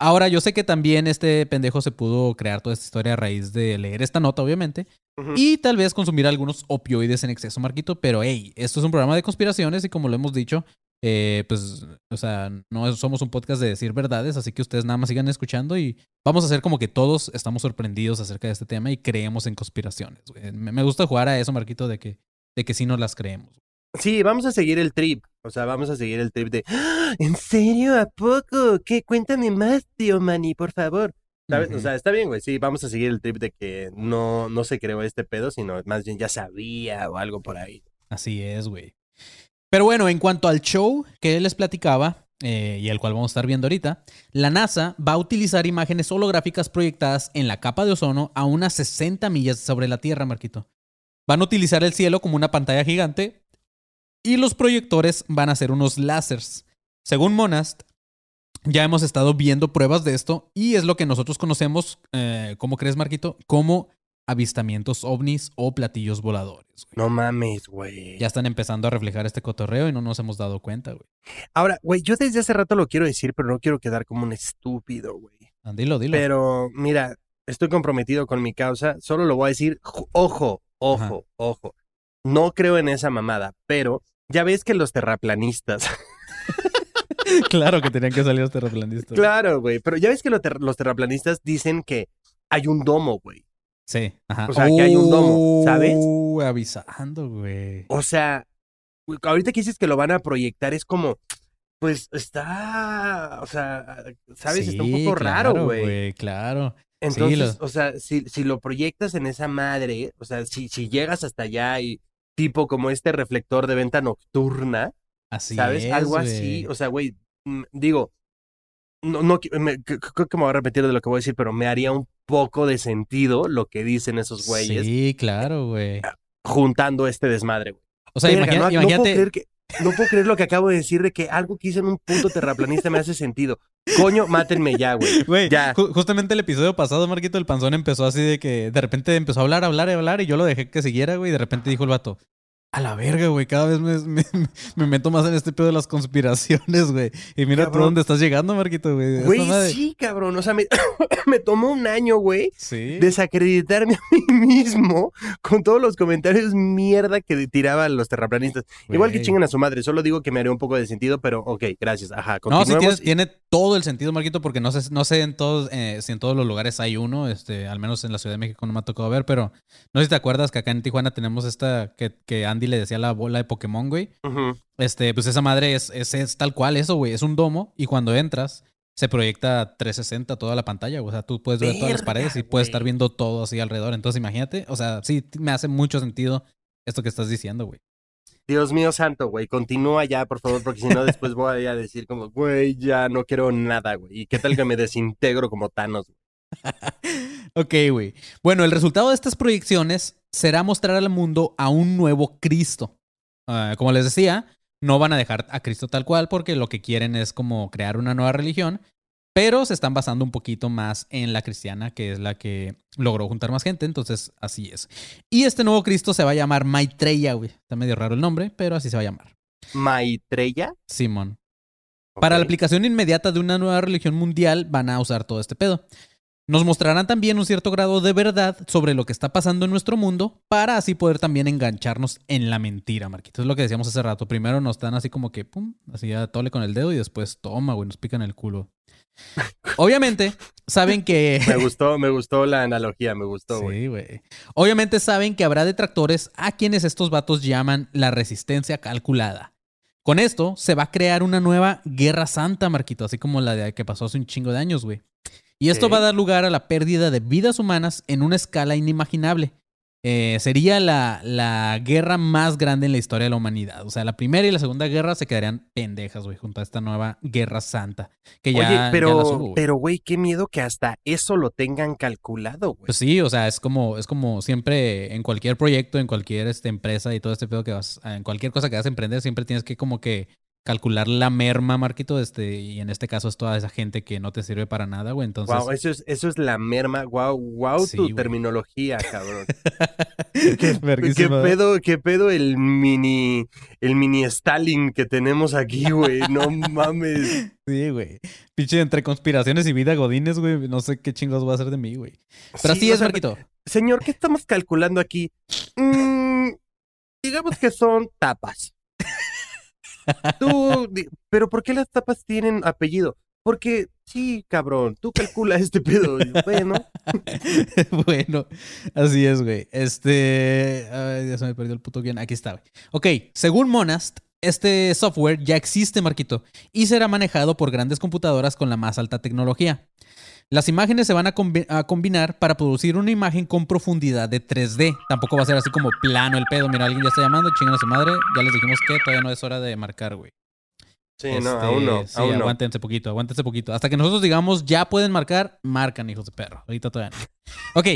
Speaker 1: Ahora, yo sé que también este pendejo se pudo crear toda esta historia a raíz de leer esta nota, obviamente, y tal vez consumir algunos opioides en exceso, Marquito, pero hey, esto es un programa de conspiraciones y como lo hemos dicho, Eh, pues, o sea, no somos un podcast de decir verdades, así que ustedes nada más sigan escuchando y vamos a hacer como que todos estamos sorprendidos acerca de este tema y creemos en conspiraciones. güey. Me, gusta jugar a eso, Marquito, de que, de que sí nos las creemos.
Speaker 4: Sí, vamos a seguir el trip. O sea, vamos a seguir el trip de. "¡Ah! ¿En serio? ¿A poco? ¿Qué? Cuéntame más, tío Manny, por favor. ¿Sabes? O sea, está bien, güey. Sí, vamos a seguir el trip de que no, no se creó este pedo, sino más bien ya sabía o algo por ahí.
Speaker 1: Así es, güey. Pero bueno, en cuanto al show que les platicaba, eh, y el cual vamos a estar viendo ahorita, la NASA va a utilizar imágenes holográficas proyectadas en la capa de ozono a unas 60 millas sobre la Tierra, Marquito. Van a utilizar el cielo como una pantalla gigante y los proyectores van a ser unos láseres. Según Monast, ya hemos estado viendo pruebas de esto y es lo que nosotros conocemos, eh, ¿cómo crees, Marquito? Como avistamientos ovnis o platillos voladores. güey.
Speaker 4: No mames, güey.
Speaker 1: Ya están empezando a reflejar este cotorreo y no nos hemos dado cuenta, güey.
Speaker 4: Ahora, güey, yo desde hace rato lo quiero decir, pero no quiero quedar como un estúpido, güey.
Speaker 1: Ah, Dilo, dilo.
Speaker 4: Pero, mira, estoy comprometido con mi causa. Solo lo voy a decir, ojo, ojo,
Speaker 1: Ajá.
Speaker 4: ojo. No creo en esa mamada, pero ya ves que los terraplanistas.
Speaker 1: claro que tenían que salir los terraplanistas.
Speaker 4: claro, güey, pero ya ves que los, ter- los terraplanistas dicen que hay un domo, güey.
Speaker 1: Sí, ajá.
Speaker 4: O sea, que hay un domo, ¿sabes?
Speaker 1: Uh, avisando, güey.
Speaker 4: O sea, ahorita que dices que lo van a proyectar, es como, pues está, o sea, ¿sabes? está un poco raro, güey.
Speaker 1: Claro.
Speaker 4: Entonces,
Speaker 1: lo-
Speaker 4: o sea, si, si lo proyectas en esa madre, o sea, si, si llegas hasta allá y tipo como este reflector de venta nocturna,
Speaker 1: Así
Speaker 4: ¿sabes?
Speaker 1: es,
Speaker 4: Algo así, o sea, güey, mm, digo, no, no, me- creo que me voy a repetir de lo que voy a decir, pero me haría un poco de sentido lo que dicen esos güeyes
Speaker 1: Sí, claro, güey.
Speaker 4: juntando este desmadre, güey.
Speaker 1: O sea,
Speaker 4: Verga,
Speaker 1: imagina-
Speaker 4: no, no puedo
Speaker 1: imagínate.
Speaker 4: creer que, no puedo creer lo que acabo de decir de que algo que hice en un puto terraplanista me hace sentido. Coño, mátenme ya, güey.
Speaker 1: Güey,
Speaker 4: Ya.
Speaker 1: ju- justamente el episodio pasado, Marquito, el panzón empezó así de que de repente empezó a hablar, hablar, hablar, y yo lo dejé que siguiera, güey, y de repente dijo el vato, a la verga, güey, cada vez me, me, me meto más en este pedo de las conspiraciones, güey. Y mira por dónde estás llegando, Marquito, güey.
Speaker 4: Güey,
Speaker 1: madre-
Speaker 4: sí, cabrón. O sea, me, me tomó un año, güey,
Speaker 1: Sí.
Speaker 4: desacreditarme a mí mismo con todos los comentarios mierda que tiraban los terraplanistas. Igual que chingan a su madre, solo digo que me haría un poco de sentido, pero ok, gracias. Ajá,
Speaker 1: No, sí
Speaker 4: continuemos.
Speaker 1: tiene, tiene todo el sentido, Marquito, porque no sé, no sé en todos, eh, si en todos los lugares hay uno, este, al menos en la Ciudad de México no me ha tocado ver, pero no sé si te acuerdas que acá en Tijuana tenemos esta que, que Andy le decía la bola de Pokémon, güey. Este, pues esa madre es, es, es tal cual eso, güey. Es un domo y cuando entras se proyecta 360 toda la pantalla. O sea, tú puedes ver todas las paredes y puedes estar viendo todo así alrededor. Entonces, imagínate, o sea, sí me hace mucho sentido esto que estás diciendo, güey.
Speaker 4: Dios mío santo, güey, continúa ya, por favor, porque si no después voy a decir como, güey, ya no quiero nada, güey. ¿Y qué tal que me desintegro como Thanos?
Speaker 1: ok, güey. Bueno, el resultado de estas proyecciones será mostrar al mundo a un nuevo Cristo. Ah, como les decía, no van a dejar a Cristo tal cual porque lo que quieren es como crear una nueva religión, pero se están basando un poquito más en la cristiana, que es la que logró juntar más gente, entonces así es. Y este nuevo Cristo se va a llamar Maitreya, güey. Está medio raro el nombre, pero así se va a llamar.
Speaker 4: Maitreya.
Speaker 1: Simón. Para la aplicación inmediata de una nueva religión mundial van a usar todo este pedo. Nos mostrarán también un cierto grado de verdad sobre lo que está pasando en nuestro mundo para así poder también engancharnos en la mentira, Marquito. Es lo que decíamos hace rato. Primero nos dan así como que, pum, así a tole con el dedo y después toma, güey, nos pican el culo. Obviamente, saben que...
Speaker 4: Me gustó, me gustó la analogía, me gustó, güey.
Speaker 1: Sí, güey. Obviamente saben que habrá detractores a quienes estos vatos llaman la resistencia calculada. Con esto se va a crear una nueva guerra santa, Marquito, así como la de que pasó hace un chingo de años, güey. Y esto va a dar lugar a la pérdida de vidas humanas en una escala inimaginable. Eh, sería la, la guerra más grande en la historia de la humanidad. O sea, la primera y la segunda guerra se quedarían pendejas, güey, junto a esta nueva guerra santa. Que ya,
Speaker 4: Oye,
Speaker 1: ya
Speaker 4: pero,
Speaker 1: hubo, güey.
Speaker 4: pero, güey, qué miedo que hasta eso lo tengan calculado, güey.
Speaker 1: Pues sí, o sea, es como, es como siempre en cualquier proyecto, en cualquier este, empresa y todo este pedo que vas, en cualquier cosa que vas a emprender, siempre tienes que como que calcular la merma, Marquito, este, y en este caso es toda esa gente que no te sirve para nada, güey. Entonces,
Speaker 4: Wow, eso es, eso es la merma. Wow, wow,
Speaker 1: Sí,
Speaker 4: tu
Speaker 1: güey.
Speaker 4: terminología, cabrón. ¿Qué, qué pedo, qué pedo el mini, el mini Stalin que tenemos aquí, güey. No mames.
Speaker 1: Sí, güey. Pinche entre conspiraciones y vida godines, güey. No sé qué chingos va a hacer de mí, güey. Pero
Speaker 4: Sí,
Speaker 1: así es,
Speaker 4: sea,
Speaker 1: Marquito.
Speaker 4: Señor, ¿qué estamos calculando aquí? Mm, digamos que son tapas. Tú, pero ¿por qué las tapas tienen apellido? Porque, sí, cabrón, tú calcula este pedo. Bueno,
Speaker 1: bueno, así es, güey. Este. Ay, ya se me perdió el puto guion. Aquí está, güey. Ok, según Monast, este software ya existe, Marquito, y será manejado por grandes computadoras con la más alta tecnología. Las imágenes se van a, combi- a combinar para producir una imagen con profundidad de 3D. Tampoco va a ser así como plano el pedo. Mira, alguien ya está llamando, chingan a su madre. Ya les dijimos que todavía no es hora de marcar, güey.
Speaker 4: sí, no,
Speaker 1: Este,
Speaker 4: aún no,
Speaker 1: Sí,
Speaker 4: aún no.
Speaker 1: aguántense poquito, aguántense poquito. Hasta que nosotros digamos ya pueden marcar, marcan, hijos de perro. Ahorita todavía no. Ok.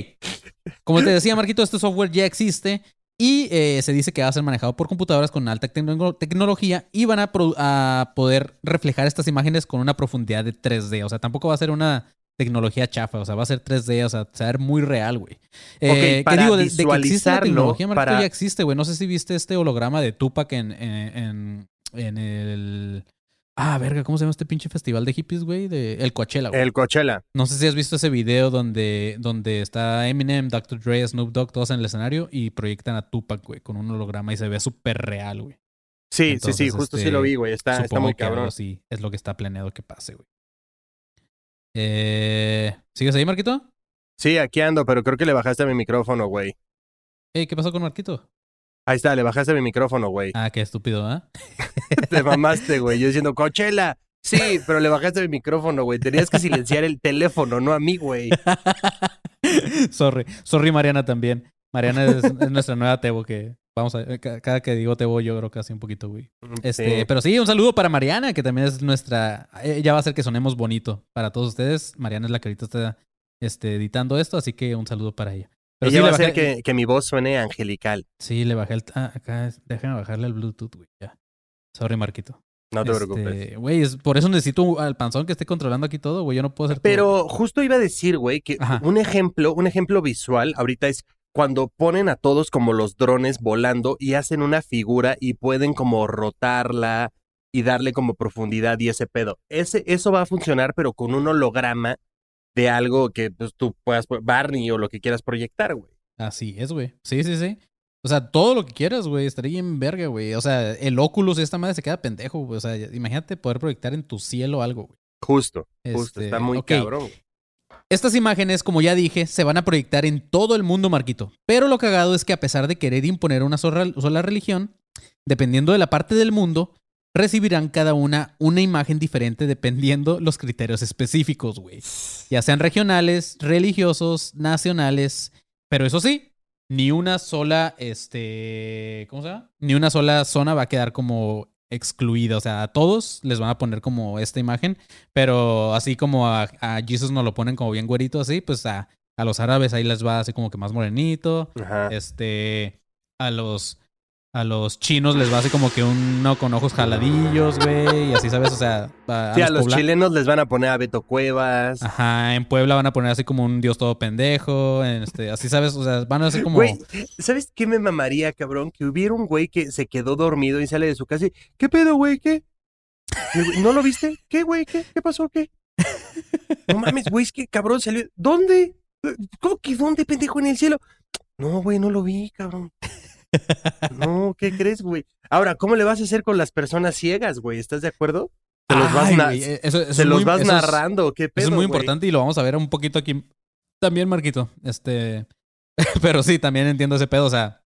Speaker 1: Como te decía, Marquito, este software ya existe y eh, se dice que va a ser manejado por computadoras con alta tecno- tecnología y van a, a poder reflejar estas imágenes con una profundidad de 3D. O sea, tampoco va a ser una tecnología chafa, o sea, va a ser 3D, o sea, se va a ver muy real, güey. Eh, ¿qué
Speaker 4: para
Speaker 1: digo? De, de que existe la tecnología,
Speaker 4: para-
Speaker 1: ya existe, güey. No sé si viste este holograma de Tupac en, en, en, en el... Ah, verga, ¿cómo se llama este pinche festival de hippies, güey? De el Coachella, güey.
Speaker 4: El Coachella.
Speaker 1: No sé si has visto ese video donde, donde está Eminem, Dr. Dre, Snoop Dogg, todos en el escenario y proyectan a Tupac, güey, con un holograma y se ve súper real, güey.
Speaker 4: Sí, sí,
Speaker 1: Entonces,
Speaker 4: sí, justo sí
Speaker 1: este,
Speaker 4: lo vi, güey. Está, está muy cabrón.
Speaker 1: así es lo que está planeado que pase, güey. Eh, ¿Sigues ahí, Marquito?
Speaker 4: Sí, aquí ando, pero creo que le bajaste a mi micrófono, güey.
Speaker 1: Ey, ¿qué pasó con Marquito?
Speaker 4: Ahí está, le bajaste a mi micrófono, güey.
Speaker 1: Ah, qué estúpido, ¿ah?
Speaker 4: Te mamaste, güey. Yo diciendo, Coachella. Sí, pero le bajaste a mi micrófono, güey. Tenías que silenciar el teléfono, no a mí, güey.
Speaker 1: sorry, sorry Mariana también. Mariana es, es nuestra nueva Tebo que vamos a ca- cada que digo Tebo yo creo que hace un poquito, güey. Este,
Speaker 4: Sí.
Speaker 1: pero sí, un saludo para Mariana, que también es nuestra ella va a hacer que sonemos bonito para todos ustedes. Mariana es la que ahorita está este, editando esto, así que un saludo para ella. Pero
Speaker 4: Ella
Speaker 1: sí,
Speaker 4: va a hacer
Speaker 1: bajé-
Speaker 4: que, que mi voz suene angelical.
Speaker 1: Sí, le bajé el ah, acá es- déjame bajarle el Bluetooth, güey. Ya. Sorry, Marquito.
Speaker 4: No te
Speaker 1: Este,
Speaker 4: preocupes.
Speaker 1: Güey, es- por eso necesito al panzón que esté controlando aquí todo, güey. Yo no puedo hacer todo.
Speaker 4: Pero justo iba a decir, güey, que
Speaker 1: Ajá.
Speaker 4: un ejemplo, un ejemplo visual ahorita es cuando ponen a todos como los drones volando y hacen una figura y pueden como rotarla y darle como profundidad y ese pedo. Ese, eso va a funcionar, pero con un holograma de algo que pues, tú puedas, Barney o lo que quieras proyectar, güey.
Speaker 1: Así es, güey. Sí, sí, sí. O sea, todo lo que quieras, güey. Estaría en verga, güey. O sea, el Oculus, esta madre se queda pendejo, güey. O sea, imagínate poder proyectar en tu cielo algo, güey.
Speaker 4: Justo, justo,
Speaker 1: Este,
Speaker 4: está muy
Speaker 1: ok.
Speaker 4: cabrón.
Speaker 1: Estas imágenes, como ya dije, se van a proyectar en todo el mundo, Marquito. Pero lo cagado es que a pesar de querer imponer una sola, sola religión, dependiendo de la parte del mundo, recibirán cada una una imagen diferente dependiendo los criterios específicos, güey. Ya sean regionales, religiosos, nacionales. Pero eso sí, ni una sola, este, ¿cómo se llama? Ni una sola zona va a quedar como excluida. O sea, a todos les van a poner como esta imagen. Pero así como a, a Jesus nos lo ponen como bien güerito así, pues a, a los árabes ahí les va así como que más morenito.
Speaker 4: Ajá.
Speaker 1: Este, a los a los chinos les va así como que uno con ojos jaladillos, güey, y así sabes, o sea, a, a
Speaker 4: Sí, a los chilenos les van a poner a Beto Cuevas.
Speaker 1: Ajá, en Puebla van a poner así como un dios todo pendejo, en este, así sabes, o sea, van a ser como
Speaker 4: Güey, ¿sabes qué me mamaría, cabrón? Que hubiera un güey que se quedó dormido y sale de su casa y, ¿qué pedo, güey? ¿Qué? ¿No lo viste? ¿Qué, güey? ¿Qué? ¿Qué pasó? ¿Qué? No mames, güey, es que cabrón salió. ¿Dónde? ¿Cómo que dónde, pendejo, en el cielo? No, güey, no lo vi, cabrón. No, ¿qué crees, güey? Ahora, ¿cómo le vas a hacer con las personas ciegas, güey? ¿Estás de acuerdo? Se los vas,
Speaker 1: Ay,
Speaker 4: na-
Speaker 1: güey, eso- eso
Speaker 4: se
Speaker 1: es
Speaker 4: los
Speaker 1: muy-
Speaker 4: vas
Speaker 1: eso es-
Speaker 4: narrando, ¿qué pedo,
Speaker 1: Eso es muy
Speaker 4: güey?
Speaker 1: importante y lo vamos a ver un poquito aquí también, Marquito. Este, pero sí, también entiendo ese pedo, o sea,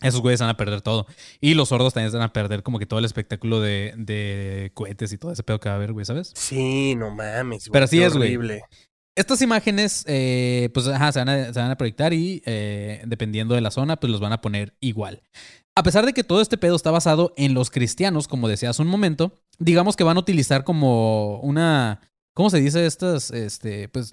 Speaker 1: esos güeyes van a perder todo. Y los sordos también van a perder como que todo el espectáculo de, de cohetes y todo ese pedo que va a haber, güey, ¿sabes?
Speaker 4: Sí, no mames, güey.
Speaker 1: Pero así es, güey. Estas imágenes, eh, pues, ajá, se van, a, se van a proyectar y eh, dependiendo de la zona, pues los van a poner igual. A pesar de que todo este pedo está basado en los cristianos, como decía hace un momento, digamos que van a utilizar como una, ¿cómo se dice estas? Este, pues,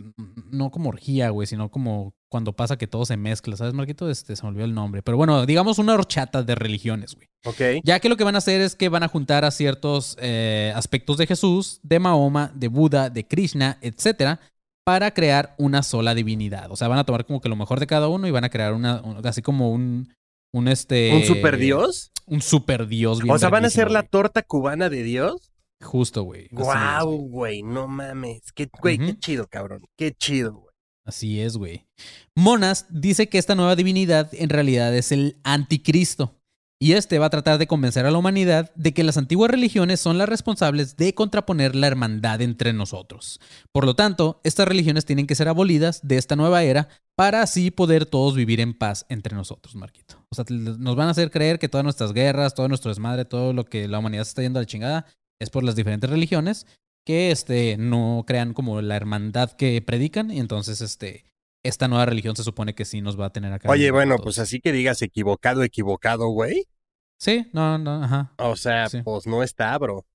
Speaker 1: no como orgía, güey, sino como cuando pasa que todo se mezcla, ¿sabes, Marquito? Este, se me olvidó el nombre. Pero bueno, digamos una horchata de religiones, güey.
Speaker 4: Ok.
Speaker 1: Ya que lo que van a hacer es que van a juntar a ciertos eh, aspectos de Jesús, de Mahoma, de Buda, de Krishna, etcétera, para crear una sola divinidad. O sea, van a tomar como que lo mejor de cada uno y van a crear una, un- así como un, un este.
Speaker 4: ¿Un super dios?
Speaker 1: Un super dios.
Speaker 4: O sea, ¿van a hacer la torta cubana de Dios?
Speaker 1: Justo, güey.
Speaker 4: Guau,
Speaker 1: güey.
Speaker 4: güey, no mames. Qué, güey, qué chido, cabrón. Qué chido, güey.
Speaker 1: Así es, güey. Monas dice que esta nueva divinidad en realidad es el anticristo. Y este va a tratar de convencer a la humanidad de que las antiguas religiones son las responsables de contraponer la hermandad entre nosotros. Por lo tanto, estas religiones tienen que ser abolidas de esta nueva era para así poder todos vivir en paz entre nosotros, Marquito. O sea, nos van a hacer creer que todas nuestras guerras, todo nuestro desmadre, todo lo que la humanidad se está yendo a la chingada es por las diferentes religiones que este, no crean como la hermandad que predican y entonces este, esta nueva religión se supone que sí nos va a tener acá.
Speaker 4: Oye, bueno, pues así que digas equivocado, equivocado, güey.
Speaker 1: Sí, no, no, ajá.
Speaker 4: O sea, pues no está, bro.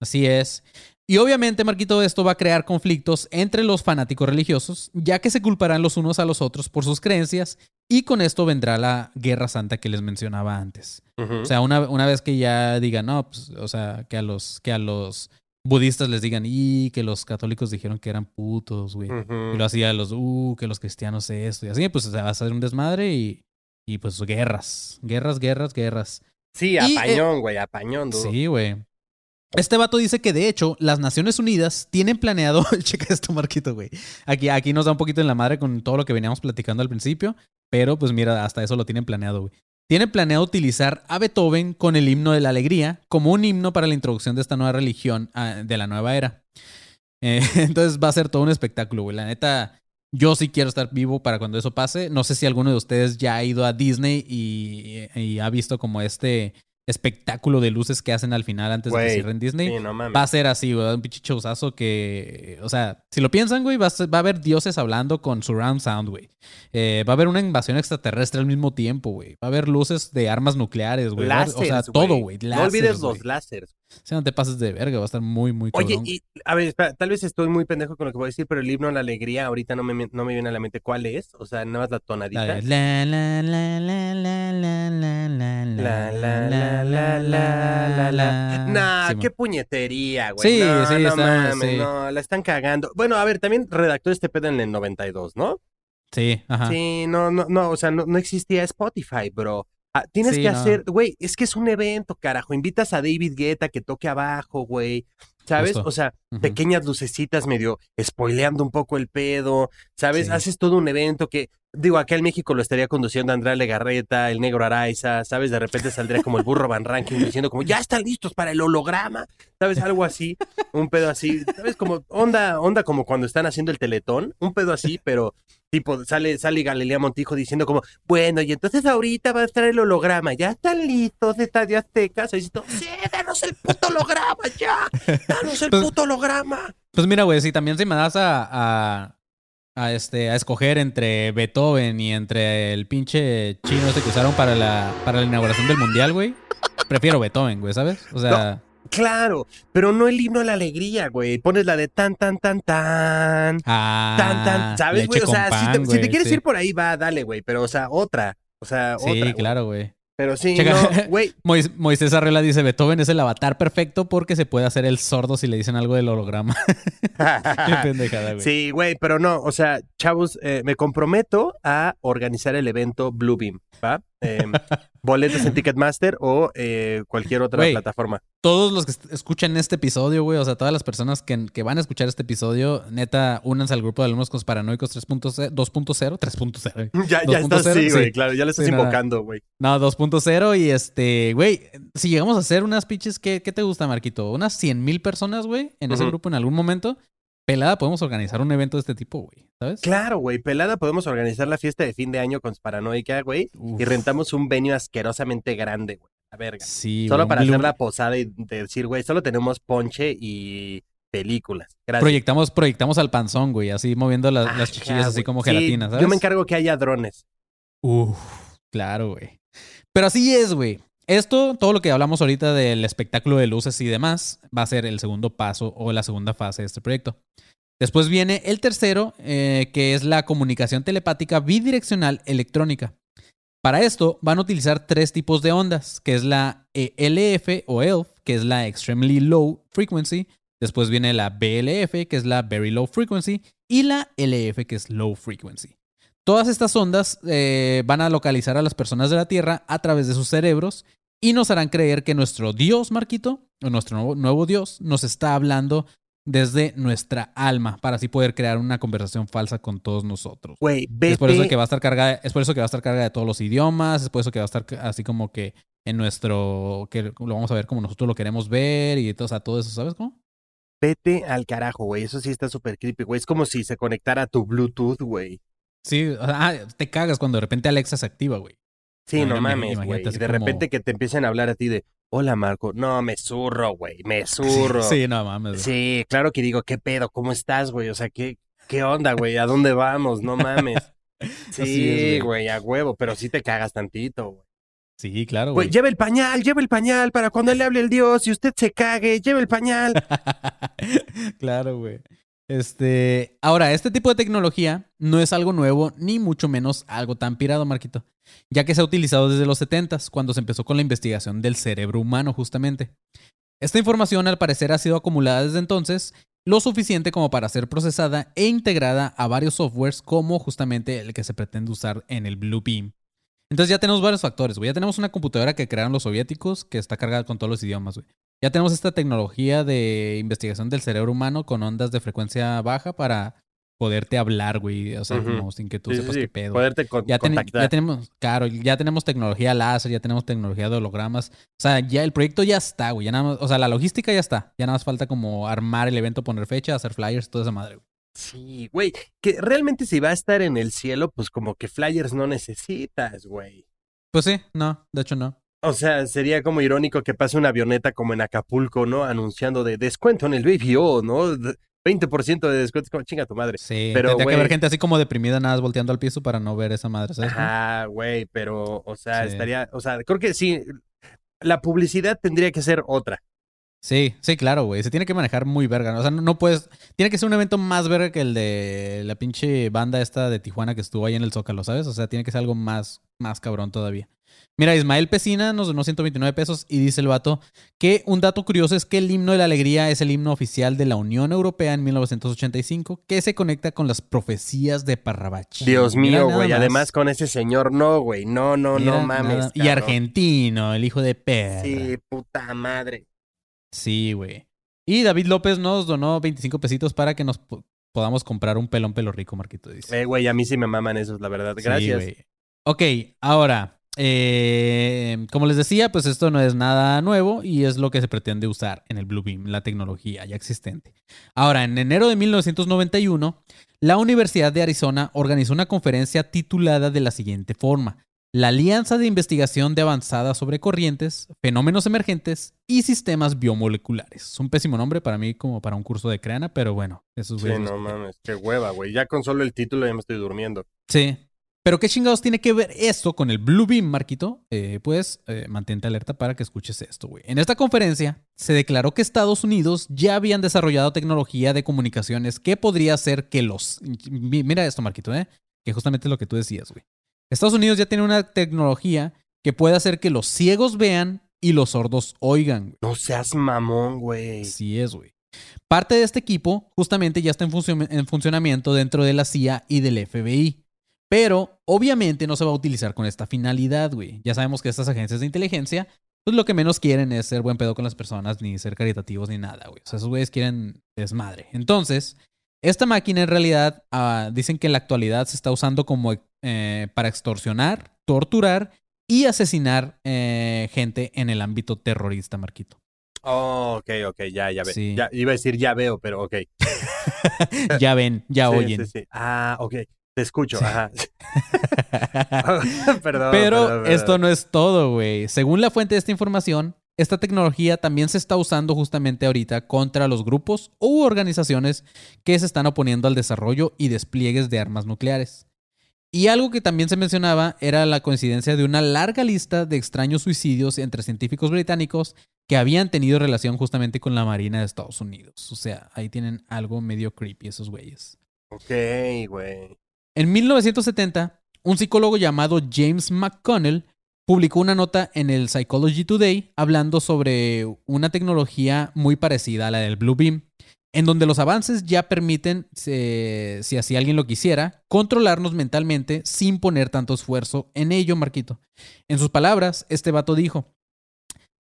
Speaker 1: Así es. Y obviamente, Marquito, esto va a crear conflictos entre los fanáticos religiosos, ya que se culparán los unos a los otros por sus creencias, y con esto vendrá la guerra santa que les mencionaba antes. O sea, una, una, vez que ya digan, no, pues, o sea, que a los, que a los budistas les digan, y que los católicos dijeron que eran putos, güey. Y lo hacía los, uh, que los cristianos esto, y así, pues se va a hacer un desmadre y, y pues guerras, guerras, guerras, guerras.
Speaker 4: Sí, apañón, güey, apañón, duro.
Speaker 1: Sí, güey. Este vato dice que de hecho las Naciones Unidas tienen planeado, checa esto Marquito, güey. Aquí, aquí nos da un poquito en la madre con todo lo que veníamos platicando al principio, pero pues mira, hasta eso lo tienen planeado, güey. Tienen planeado utilizar a Beethoven con el himno de la alegría como un himno para la introducción de esta nueva religión ah, de la nueva era. Eh, entonces va a ser todo un espectáculo, güey. La neta, yo sí quiero estar vivo para cuando eso pase. No sé si alguno de ustedes ya ha ido a Disney y ha visto como este espectáculo de luces que hacen al final antes de que cierren Disney. va a ser así, güey, un pinche chousazo que, o sea, si lo piensan, güey, va a, haber dioses hablando con surround sound, güey. Eh, va a haber una invasión extraterrestre al mismo tiempo, güey. Va a haber luces de armas nucleares, güey. O sea, todo, güey.
Speaker 4: No olvides los láseres.
Speaker 1: Sea, no te pases de verga, va a estar muy, muy
Speaker 4: Oye, y a ver, tal vez estoy muy pendejo con lo que voy a decir, pero el himno la alegría ahorita no me, no me viene a la mente cuál es. O sea, nada más la tonadita. La, la, la, la, la, la, la, la, la, la, la, la, la, la, Nah, qué puñetería, güey. Sí, no, sí, no, está, mames, no, la están cagando. Bueno, a ver, también redactó este pedo en el 92, ¿no?
Speaker 1: Sí, ajá.
Speaker 4: Sí, no, no, no, o sea, no, no existía Spotify, bro. Ah, tienes que hacer, güey, es que es un evento, carajo. Invitas a David Guetta que toque abajo, güey. ¿Sabes? O sea, pequeñas lucecitas medio spoileando un poco el pedo. ¿Sabes? Haces todo un evento que, digo, acá en México lo estaría conduciendo Andrea Legarreta, el negro Araiza, ¿sabes? De repente saldría como el burro Van Ranking diciendo como, ya están listos para el holograma. ¿Sabes? Algo así, un pedo así. ¿Sabes? Como onda, onda como cuando están haciendo el teletón, un pedo así, pero tipo, sale, sale Galilea Montijo diciendo como, bueno, y entonces ahorita va a estar el holograma, ya están listos de Estadio Azteca, sí, danos el puto holograma, ya, danos el pues puto holograma.
Speaker 1: Pues mira, güey, si también si me das a, a, este, a escoger entre Beethoven y entre el pinche chino este que usaron para la, para la inauguración del mundial, güey, prefiero Beethoven, güey, ¿sabes? O sea...
Speaker 4: Claro, pero no el himno a la alegría, güey. Pones la de tan, tan, tan, tan.
Speaker 1: Ah,
Speaker 4: tan, tan. ¿Sabes, güey? O sea, si, te, quieres ir por ahí, va, dale, güey. Pero, o sea, otra. O sea, otra.
Speaker 1: Sí, claro, güey.
Speaker 4: Pero sí, no, güey.
Speaker 1: Moisés Arrela dice, Beethoven es el avatar perfecto porque se puede hacer el sordo si le dicen algo del holograma. Qué pendejada, güey.
Speaker 4: Sí, güey, pero no, o sea, chavos, eh, me comprometo a organizar el evento Bluebeam, ¿va? Eh, boletos en Ticketmaster o eh, cualquier otra plataforma.
Speaker 1: Todos los que escuchan este episodio, güey, o sea, todas las personas que, que, van a escuchar este episodio, neta, únanse al grupo de alumnos con paranoicos 3.0, 2.0, 3.0.
Speaker 4: Ya, ya estás así, güey, claro, ya le estás invocando, güey.
Speaker 1: No, 2.0 y este, güey, si llegamos a hacer unas pitches, ¿qué, qué te gusta, Marquito? Unas 100 mil personas, güey, en ese grupo en algún momento. Pelada podemos organizar un evento de este tipo, güey, ¿sabes?
Speaker 4: Claro, güey. Pelada podemos organizar la fiesta de fin de año con Paranoica, güey. Y rentamos un venue asquerosamente grande, güey. A verga.
Speaker 1: Sí,
Speaker 4: Solo para hacer la posada y decir, güey, solo tenemos ponche y películas.
Speaker 1: Gracias. Proyectamos, proyectamos al panzón, güey, así moviendo las ah, chichillas así como gelatina, ¿sabes?
Speaker 4: Yo me encargo que haya drones.
Speaker 1: Uf, claro, güey. Pero así es, güey. Esto, todo lo que hablamos ahorita del espectáculo de luces y demás, va a ser el segundo paso o la segunda fase de este proyecto. Después viene el tercero, eh, que es la comunicación telepática bidireccional electrónica. Para esto van a utilizar tres tipos de ondas, que es la ELF o ELF, que es la Extremely Low Frequency. Después viene la BLF, que es la Very Low Frequency. Y la LF, que es Low Frequency. Todas estas ondas eh, van a localizar a las personas de la Tierra a través de sus cerebros y nos harán creer que nuestro Dios, Marquito, o nuestro nuevo, Dios, nos está hablando desde nuestra alma para así poder crear una conversación falsa con todos nosotros.
Speaker 4: Güey,
Speaker 1: Es por eso que va a estar cargada, es por eso que va a estar cargada de todos los idiomas, es por eso que va a estar así como que en nuestro, que lo vamos a ver como nosotros lo queremos ver y todo, o sea, todo eso, ¿sabes cómo?
Speaker 4: Vete al carajo, güey. Eso sí está súper creepy, güey. Es como si se conectara a tu Bluetooth, güey.
Speaker 1: Sí, o sea, ah, te cagas cuando de repente Alexa se activa, güey.
Speaker 4: Sí, no mames, güey. De
Speaker 1: como-
Speaker 4: repente que te empiecen a hablar a ti de, hola, Marco. No, me zurro, güey. Me zurro.
Speaker 1: Sí, no mames.
Speaker 4: Sí, claro que digo, ¿qué pedo? ¿Cómo estás, güey? O sea, ¿qué, qué onda, güey? ¿A dónde vamos? No mames. Sí,
Speaker 1: güey.
Speaker 4: a huevo, pero sí te cagas tantito, güey.
Speaker 1: Sí, claro,
Speaker 4: Güey,
Speaker 1: güey.
Speaker 4: lleva el pañal, lleva el pañal para cuando le hable el Dios y usted se cague, lleva el pañal.
Speaker 1: claro, güey. Este, ahora, este tipo de tecnología no es algo nuevo, ni mucho menos algo tan pirado, Marquito, ya que se ha utilizado desde los 70s, cuando se empezó con la investigación del cerebro humano, justamente. Esta información, al parecer, ha sido acumulada desde entonces, lo suficiente como para ser procesada e integrada a varios softwares, como justamente el que se pretende usar en el Blue Beam. Entonces ya tenemos varios factores, güey. Ya tenemos una computadora que crearon los soviéticos, que está cargada con todos los idiomas, güey. Ya tenemos esta tecnología de investigación del cerebro humano con ondas de frecuencia baja para poderte hablar, güey. O sea,
Speaker 4: Ujú.
Speaker 1: como sin que tú
Speaker 4: Sí,
Speaker 1: sepas
Speaker 4: sí,
Speaker 1: qué pedo.
Speaker 4: Poderte con-
Speaker 1: Ya,
Speaker 4: contactar.
Speaker 1: ya tenemos, claro, ya tenemos tecnología láser, ya tenemos tecnología de hologramas. O sea, ya el proyecto ya está, güey. Ya nada más, o sea, la logística ya está. Ya nada más falta como armar el evento, poner fecha, hacer flyers, toda esa madre, güey.
Speaker 4: Sí, güey, que realmente si va a estar en el cielo, pues como que flyers no necesitas, güey.
Speaker 1: Pues sí, no, de hecho no.
Speaker 4: O sea, sería como irónico que pase una avioneta como en Acapulco, ¿no? Anunciando de descuento en el Baby O, ¿no? De- 20% de descuento, es como chinga tu madre.
Speaker 1: Sí,
Speaker 4: Pero,
Speaker 1: tendría que haber gente así como deprimida, nada más volteando al piso para no ver esa madre, ¿sabes?
Speaker 4: Ajá, güey, pero, o sea,
Speaker 1: Sí.
Speaker 4: estaría, o sea, creo que sí, la publicidad tendría que ser otra.
Speaker 1: Sí, sí, claro, güey. Se tiene que manejar muy verga. ¿no? O sea, no, no puedes. Tiene que ser un evento más verga que el de la pinche banda esta de Tijuana que estuvo ahí en el Zócalo, ¿sabes? O sea, tiene que ser algo más, más cabrón todavía. Mira, Ismael Pesina nos donó 129 pesos y dice el vato que un dato curioso es que el himno de la alegría es el himno oficial de la Unión Europea en 1985 que se conecta con las profecías de Parrabachi.
Speaker 4: Dios
Speaker 1: Mira
Speaker 4: mío, güey,
Speaker 1: más.
Speaker 4: además con ese señor, no, güey, no, no,
Speaker 1: Mira
Speaker 4: no mames.
Speaker 1: Y argentino, el hijo de perra.
Speaker 4: Sí, puta madre.
Speaker 1: Sí, güey. Y David López nos donó 25 pesitos para que nos po- podamos comprar un pelón pelo rico, Marquito dice.
Speaker 4: Eh, güey, a mí sí me maman esos, la verdad.
Speaker 1: Sí,
Speaker 4: Gracias.
Speaker 1: güey. ok, ahora, eh, como les decía, pues esto no es nada nuevo y es lo que se pretende usar en el Bluebeam, la tecnología ya existente. Ahora, en enero de 1991, la Universidad de Arizona organizó una conferencia titulada de la siguiente forma. La Alianza de Investigación de Avanzada sobre Corrientes, Fenómenos Emergentes y Sistemas Biomoleculares. Es un pésimo nombre para mí como para un curso de creana, pero bueno, esos
Speaker 4: Sí,
Speaker 1: güeyes lo
Speaker 4: no mames, qué hueva, güey. Ya con solo el título ya me estoy durmiendo.
Speaker 1: Sí. Pero qué chingados tiene que ver esto con el Blue Beam, Marquito? Eh, pues eh, mantente alerta para que escuches esto, güey. En esta conferencia se declaró que Estados Unidos ya habían desarrollado tecnología de comunicaciones que podría hacer que los... Mi- Mira esto, Marquito, ¿eh? Que justamente es lo que tú decías, güey. Estados Unidos ya tiene una tecnología que puede hacer que los ciegos vean y los sordos oigan, güey.
Speaker 4: No seas mamón, güey.
Speaker 1: Así es, güey. Parte de este equipo justamente ya está en funcionamiento dentro de la CIA y del FBI. Pero obviamente no se va a utilizar con esta finalidad, güey. Ya sabemos que estas agencias de inteligencia, pues lo que menos quieren es ser buen pedo con las personas, ni ser caritativos, ni nada, güey. O sea, esos güeyes quieren desmadre. Entonces, esta máquina en realidad ah, dicen que en la actualidad se está usando como eh, para extorsionar, torturar y asesinar eh, gente en el ámbito terrorista, Marquito.
Speaker 4: Oh, ok, ok, ya, ya ve.
Speaker 1: Sí.
Speaker 4: Ya, iba a decir ya veo, pero ok.
Speaker 1: ya ven, ya
Speaker 4: Sí,
Speaker 1: oyen.
Speaker 4: sí, sí. Ah, ok. Te escucho,
Speaker 1: Sí.
Speaker 4: ajá. perdón.
Speaker 1: Pero
Speaker 4: perdón, perdón.
Speaker 1: esto no es todo, güey. Según la fuente de esta información, esta tecnología también se está usando justamente ahorita contra los grupos u organizaciones que se están oponiendo al desarrollo y despliegues de armas nucleares. Y algo que también se mencionaba era la coincidencia de una larga lista de extraños suicidios entre científicos británicos que habían tenido relación justamente con la Marina de Estados Unidos. O sea, ahí tienen algo medio creepy esos güeyes.
Speaker 4: Ok, güey.
Speaker 1: En 1970, un psicólogo llamado James McConnell publicó una nota en el Psychology Today hablando sobre una tecnología muy parecida a la del Blue Beam, en donde los avances ya permiten, eh, si así alguien lo quisiera, controlarnos mentalmente sin poner tanto esfuerzo en ello, Marquito. En sus palabras, este vato dijo,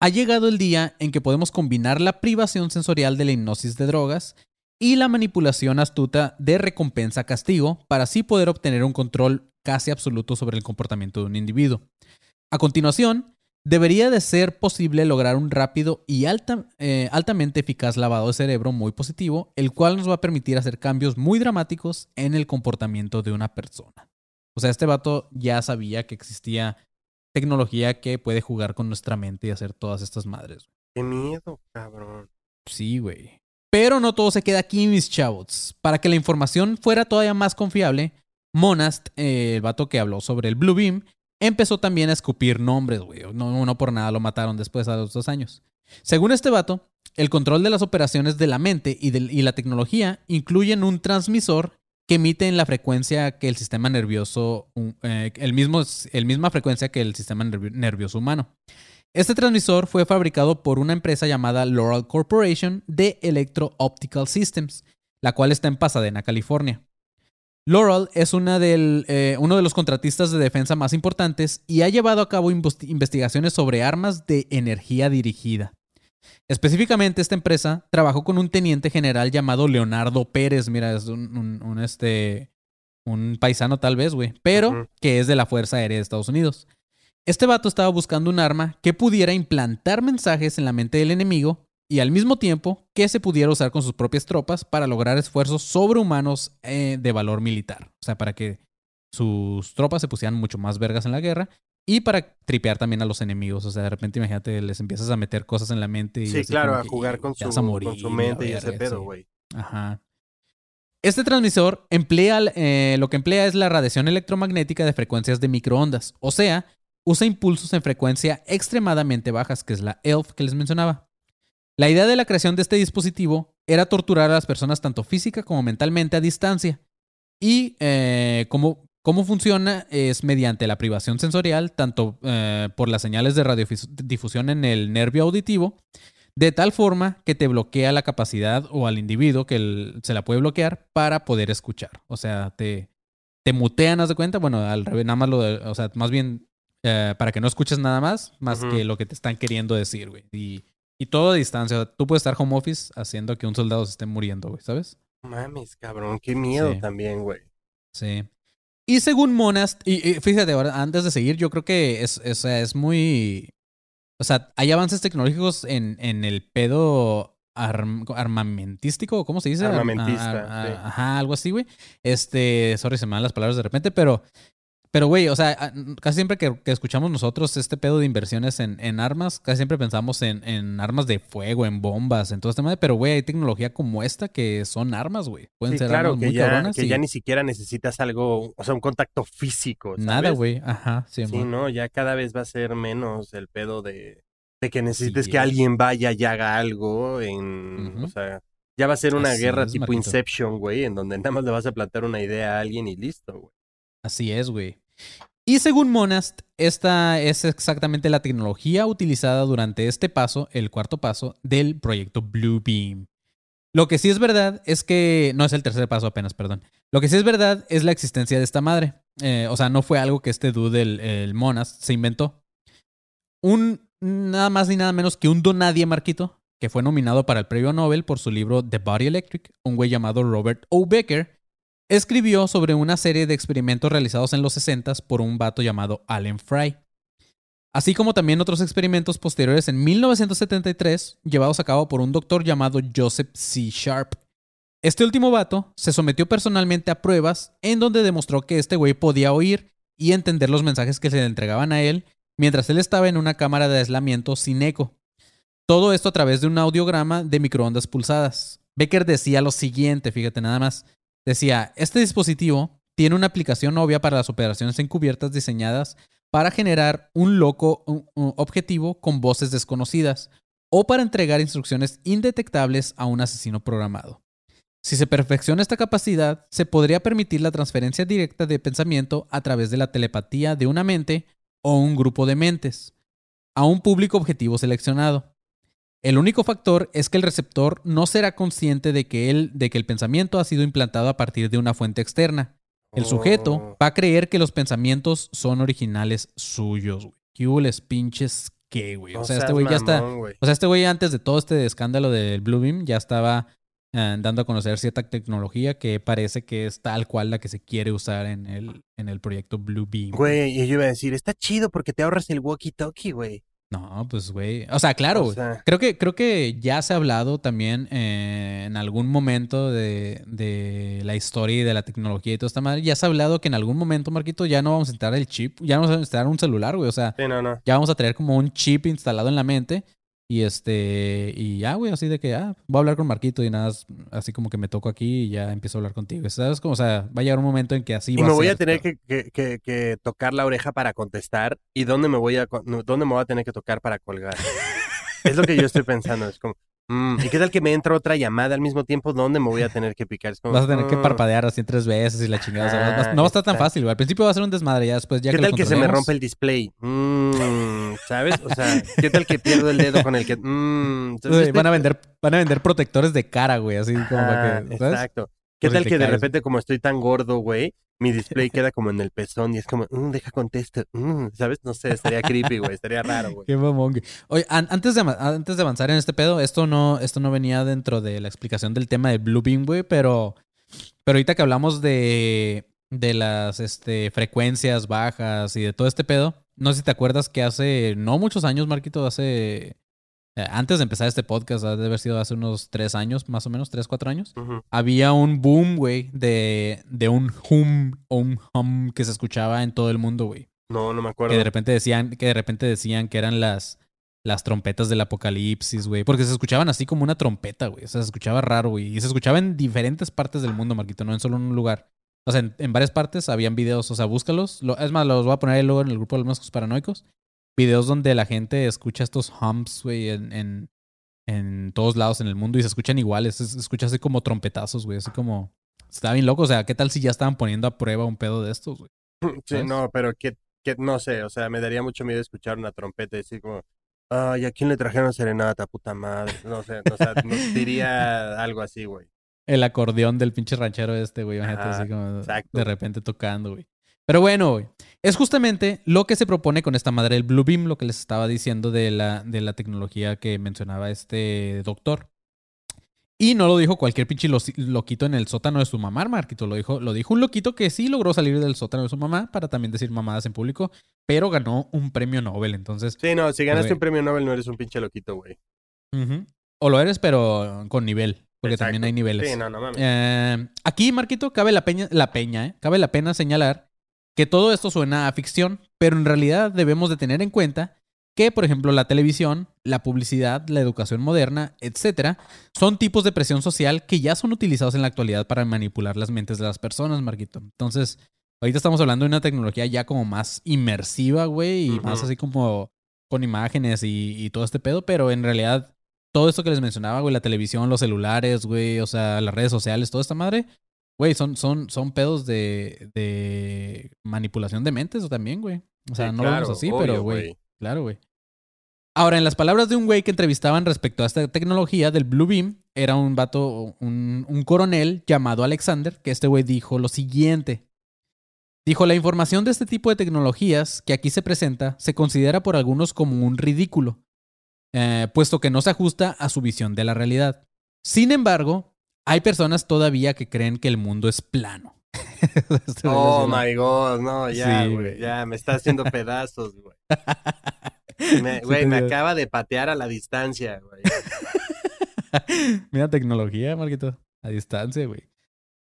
Speaker 1: ha llegado el día en que podemos combinar la privación sensorial de la hipnosis de drogas y la manipulación astuta de recompensa-castigo para así poder obtener un control casi absoluto sobre el comportamiento de un individuo. A continuación, debería de ser posible lograr un rápido y alta- eh, altamente eficaz lavado de cerebro muy positivo, el cual nos va a permitir hacer cambios muy dramáticos en el comportamiento de una persona. O sea, este vato ya sabía que existía tecnología que puede jugar con nuestra mente y hacer todas estas madres.
Speaker 4: Qué miedo, cabrón.
Speaker 1: Sí, güey. Pero no todo se queda aquí, mis chavos. Para que la información fuera todavía más confiable, Monast, eh, el vato que habló sobre el Blue Beam, empezó también a escupir nombres, güey. No, no por nada lo mataron después a los dos años. Según este vato, el control de las operaciones de la mente y, y la tecnología incluyen un transmisor que emite en la frecuencia que el sistema nervioso, eh, el mismo, el misma frecuencia que el sistema nervi- nervioso humano. Este transmisor fue fabricado por una empresa llamada Loral Corporation de Electro Optical Systems, la cual está en Pasadena, California. Loral es una del, eh, uno de los contratistas de defensa más importantes y ha llevado a cabo investi- investigaciones sobre armas de energía dirigida. Específicamente, esta empresa trabajó con un teniente general llamado Leonardo Pérez. Mira, es un, un- un, este, un paisano tal vez, güey, pero que es de la Fuerza Aérea de Estados Unidos. Este vato estaba buscando un arma que pudiera implantar mensajes en la mente del enemigo y al mismo tiempo que se pudiera usar con sus propias tropas para lograr esfuerzos sobrehumanos eh, de valor militar. O sea, para que sus tropas se pusieran mucho más vergas en la guerra y para tripear también a los enemigos. O sea, de repente imagínate, les empiezas a meter cosas en la mente. Y
Speaker 4: Sí, claro, a
Speaker 1: que,
Speaker 4: jugar con
Speaker 1: "Ya
Speaker 4: su,
Speaker 1: a morir,
Speaker 4: con su mente y ese
Speaker 1: verga",
Speaker 4: pedo,
Speaker 1: sí.
Speaker 4: güey.
Speaker 1: Ajá. Este transmisor emplea, eh, lo que emplea es la radiación electromagnética de frecuencias de microondas, o sea, usa impulsos en frecuencia extremadamente bajas, que es la ELF que les mencionaba. La idea de la creación de este dispositivo era torturar a las personas tanto física como mentalmente a distancia. Y eh, cómo, funciona es mediante la privación sensorial, tanto eh, por las señales de radiodifusión en el nervio auditivo, de tal forma que te bloquea la capacidad o al individuo que se la puede bloquear para poder escuchar. O sea, te, te mutean, haz de cuenta. Bueno, al revés, nada más lo de, o sea, más bien eh, para que no escuches nada más, más que lo que te están queriendo decir, güey. Y, y todo a distancia. O sea, tú puedes estar home office haciendo que un soldado se esté muriendo, güey, ¿sabes?
Speaker 4: Mames, cabrón, qué miedo
Speaker 1: Sí.
Speaker 4: también, güey.
Speaker 1: Sí. Y según Monast, y, y fíjate, ahora, antes de seguir, yo creo que es, es, es muy. O sea, hay avances tecnológicos en, en el pedo arm- armamentístico, ¿cómo se dice? Ar-
Speaker 4: Armamentista, sí.
Speaker 1: Ajá, algo así, güey. Este, sorry, se me van las palabras de repente, pero. Pero, güey, o sea, casi siempre que, que escuchamos nosotros este pedo de inversiones en, en armas, casi siempre pensamos en, en armas de fuego, en bombas, en todo este madre. Pero, güey, hay tecnología como esta que son armas, güey. Pueden
Speaker 4: Sí,
Speaker 1: ser
Speaker 4: claro,
Speaker 1: armas
Speaker 4: que,
Speaker 1: muy
Speaker 4: ya,
Speaker 1: cabronas.
Speaker 4: que
Speaker 1: y-
Speaker 4: ya ni siquiera necesitas algo, o sea, un contacto físico. ¿sabes?
Speaker 1: Nada, güey. Ajá, sí,
Speaker 4: Sí, no, ya cada vez va a ser menos el pedo de, de que necesites que
Speaker 1: es.
Speaker 4: alguien vaya y haga algo en, o sea, ya va a ser una
Speaker 1: Así
Speaker 4: guerra tipo
Speaker 1: Marquito.
Speaker 4: Inception, güey, en donde nada más le vas a plantar una idea a alguien y listo, güey.
Speaker 1: Así es, güey. Y según Monast, esta es exactamente la tecnología utilizada durante este paso, el cuarto paso, del proyecto Blue Beam. Lo que sí es verdad es que. No es el tercer paso apenas, perdón. Lo que sí es verdad es la existencia de esta madre. Eh, o sea, no fue algo que este dude, el, el Monast, se inventó. Un. Nada más ni nada menos que un donadie, Marquito, que fue nominado para el premio Nobel por su libro The Body Electric, un güey llamado Robert O. Becker, escribió sobre una serie de experimentos realizados en los 60 por un vato llamado Allen Fry. Así como también otros experimentos posteriores en 1973 llevados a cabo por un doctor llamado Joseph C. Sharp. Este último vato se sometió personalmente a pruebas en donde demostró que este güey podía oír y entender los mensajes que se le entregaban a él mientras él estaba en una cámara de aislamiento sin eco. Todo esto a través de un audiograma de microondas pulsadas. Becker decía lo siguiente, fíjate nada más. Decía, este dispositivo tiene una aplicación obvia para las operaciones encubiertas diseñadas para generar un loco objetivo con voces desconocidas o para entregar instrucciones indetectables a un asesino programado. Si se perfecciona esta capacidad, se podría permitir la transferencia directa de pensamiento a través de la telepatía de una mente o un grupo de mentes a un público objetivo seleccionado. El único factor es que el receptor no será consciente de que, él, de que el pensamiento ha sido implantado a partir de una fuente externa. El sujeto
Speaker 4: Oh.
Speaker 1: va a creer que los pensamientos son originales suyos, güey. ¿Qué hubo les pinches qué, güey? O sea, este güey ya está. O sea, este güey antes de todo este escándalo del Blue Beam ya estaba eh, dando a conocer cierta tecnología que parece que es tal cual la que se quiere usar en el, en el proyecto Blue Beam.
Speaker 4: Güey, y yo iba a decir, está chido porque te ahorras el walkie-talkie, güey.
Speaker 1: No, pues, güey. O sea, claro,
Speaker 4: O sea-
Speaker 1: Creo que, creo que ya se ha hablado también eh, en algún momento de, de la historia y de la tecnología y toda esta madre. Ya se ha hablado que en algún momento, Marquito, ya no vamos a instalar el chip, ya no vamos a instalar un celular, güey. O sea,
Speaker 4: Sí, no, no.
Speaker 1: ya vamos a tener como un chip instalado en la mente. Y este, y ya, güey, así de que, ah, voy a hablar con Marquito y nada, así como que me toco aquí y ya empiezo a hablar contigo. ¿Sabes? Como, o sea, va a llegar un momento en que así
Speaker 4: Y
Speaker 1: va
Speaker 4: me
Speaker 1: a
Speaker 4: voy
Speaker 1: ser,
Speaker 4: a tener que, que- que- tocar la oreja para contestar. ¿Y dónde me voy a dónde me voy a tener que tocar para colgar? es lo que yo estoy pensando. Es como, mm, ¿y qué tal que me entra otra llamada al mismo tiempo? ¿Dónde me voy a tener que picar? Es como,
Speaker 1: Vas a tener que
Speaker 4: mm,
Speaker 1: parpadear así tres veces y la chingada. o sea,
Speaker 4: Ah,
Speaker 1: no va a estar tan fácil, güey. Al principio va a ser un desmadre, ya después ya
Speaker 4: ¿Qué
Speaker 1: que
Speaker 4: tal que se me rompe el display? Mm, ¿Sabes? O sea, ¿qué tal que pierdo el dedo con el que... mm,
Speaker 1: van a vender, van a vender protectores de cara, güey, así como
Speaker 4: Ah,
Speaker 1: para que, ¿sabes?
Speaker 4: Exacto. ¿Qué tal que de repente, como estoy tan gordo, güey, mi display queda como en el pezón y es como, "Mm, deja contesto, mm", ¿sabes? No sé, estaría creepy, güey, estaría raro, güey.
Speaker 1: Qué mamón. Oye, an- antes de, antes de avanzar en este pedo, esto no, esto no venía dentro de la explicación del tema del Blue Beam, güey, pero, pero ahorita que hablamos de, de las este, frecuencias bajas y de todo este pedo, no sé si te acuerdas que hace, no muchos años, Marquito, hace, antes de empezar este podcast, ha de haber sido hace unos tres años, más o menos, tres, cuatro años, había un boom, güey, de, de un hum o un hum que se escuchaba en todo el mundo, güey.
Speaker 4: No, no me
Speaker 1: Que
Speaker 4: acuerdo.
Speaker 1: de repente decían, que de repente decían que eran las, las trompetas del apocalipsis, güey. Porque se escuchaban así como una trompeta, güey. O sea, se escuchaba raro, güey. Y se escuchaba en diferentes partes del mundo, Marquito, no en solo un lugar. O sea, en, en varias partes habían videos, o sea, búscalos. Lo- es más, los voy a poner ahí luego en el grupo de los mascos paranoicos. Videos donde la gente escucha estos hums, güey, en, en, en todos lados en el mundo y se escuchan iguales. Se, escucha así como trompetazos, güey. Así como. Está bien loco. O sea, ¿qué tal si ya estaban poniendo a prueba un pedo de estos, güey?
Speaker 4: Sí,
Speaker 1: ¿sabes?
Speaker 4: no, pero que, que no sé, o sea, me daría mucho miedo escuchar una trompeta y decir como, ay, ¿a quién le trajeron serenata, puta madre? No sé, o sea, no- diría algo así, güey.
Speaker 1: El acordeón del pinche ranchero este, güey. imagínate,
Speaker 4: Ajá,
Speaker 1: así como
Speaker 4: exacto.
Speaker 1: de repente tocando, güey. Pero bueno. Es justamente lo que se propone con esta madre del Blue Beam, lo que les estaba diciendo de la, de la tecnología que mencionaba este doctor. Y no lo dijo cualquier pinche lo- loquito en el sótano de su mamá, Marquito. Lo dijo, lo dijo un loquito que sí logró salir del sótano de su mamá para también decir mamadas en público, pero ganó un premio Nobel. Entonces,
Speaker 4: Sí, no, si ganaste
Speaker 1: Güey.
Speaker 4: un premio Nobel no eres un pinche loquito, güey.
Speaker 1: ujú. o lo eres, pero con nivel, porque
Speaker 4: Exacto.
Speaker 1: también hay niveles.
Speaker 4: Sí, no, no mames.
Speaker 1: Eh, aquí, Marquito, cabe la, peña, la peña, ¿eh? Cabe la pena señalar que todo esto suena a ficción, pero en realidad debemos de tener en cuenta que, por ejemplo, la televisión, la publicidad, la educación moderna, etcétera, son tipos de presión social que ya son utilizados en la actualidad para manipular las mentes de las personas, Marquito. Entonces, ahorita estamos hablando de una tecnología ya como más inmersiva, güey, y más así como con imágenes y, y todo este pedo, pero en realidad todo esto que les mencionaba, güey, la televisión, los celulares, güey, o sea, las redes sociales, toda esta madre, güey, son, son, son pedos de, de manipulación de mentes también, güey. O sea,
Speaker 4: Sí,
Speaker 1: no lo vemos
Speaker 4: claro,
Speaker 1: así,
Speaker 4: obvio,
Speaker 1: pero, güey, claro, güey. Ahora, en las palabras de un güey que entrevistaban respecto a esta tecnología del Blue Beam, era un vato, un, un coronel llamado Alexander, que este güey dijo lo siguiente. Dijo, la información de este tipo de tecnologías que aquí se presenta se considera por algunos como un ridículo, eh, puesto que no se ajusta a su visión de la realidad. Sin embargo, hay personas todavía que creen que el mundo es plano. Este
Speaker 4: Oh my god, no, ya, güey. Ya, me está haciendo pedazos, güey. Me- Güey, me acaba de patear a la distancia, güey.
Speaker 1: Mira tecnología, Marquito. A distancia, güey.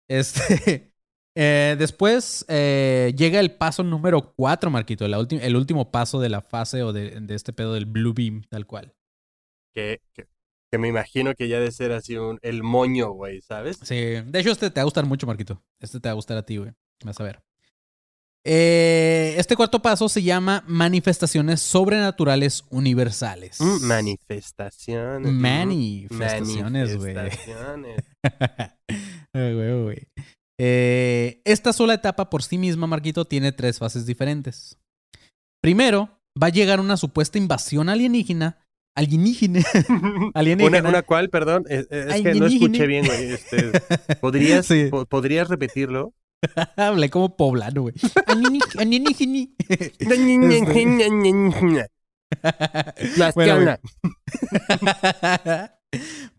Speaker 1: Este. eh, después eh, llega el paso número 4, Marquito. la el último paso de la fase o de, de este pedo del Blue Beam, tal cual.
Speaker 4: Que, que, que me imagino que ya de ser así un, el moño, güey, ¿sabes?
Speaker 1: Sí. De hecho, este te va a gustar mucho, Marquito. Este te va a gustar a ti, güey. Vas a ver. Eh, este cuarto paso se llama manifestaciones sobrenaturales universales.
Speaker 4: Mm, manifestaciones. mm,
Speaker 1: Manifestaciones, güey.
Speaker 4: Manifestaciones.
Speaker 1: Ay, güey, güey. Eh, esta sola etapa por sí misma, Marquito, tiene tres fases diferentes. Primero, va a llegar una supuesta invasión alienígena. Alienígena. alienígena.
Speaker 4: Una, una cual, perdón, es, es que no escuché bien, güey. Este, ¿podrías,
Speaker 1: Sí.
Speaker 4: po- ¿Podrías repetirlo?
Speaker 1: Hablé como poblano, güey. Alienígena. alienígena.
Speaker 4: Las
Speaker 1: Bueno.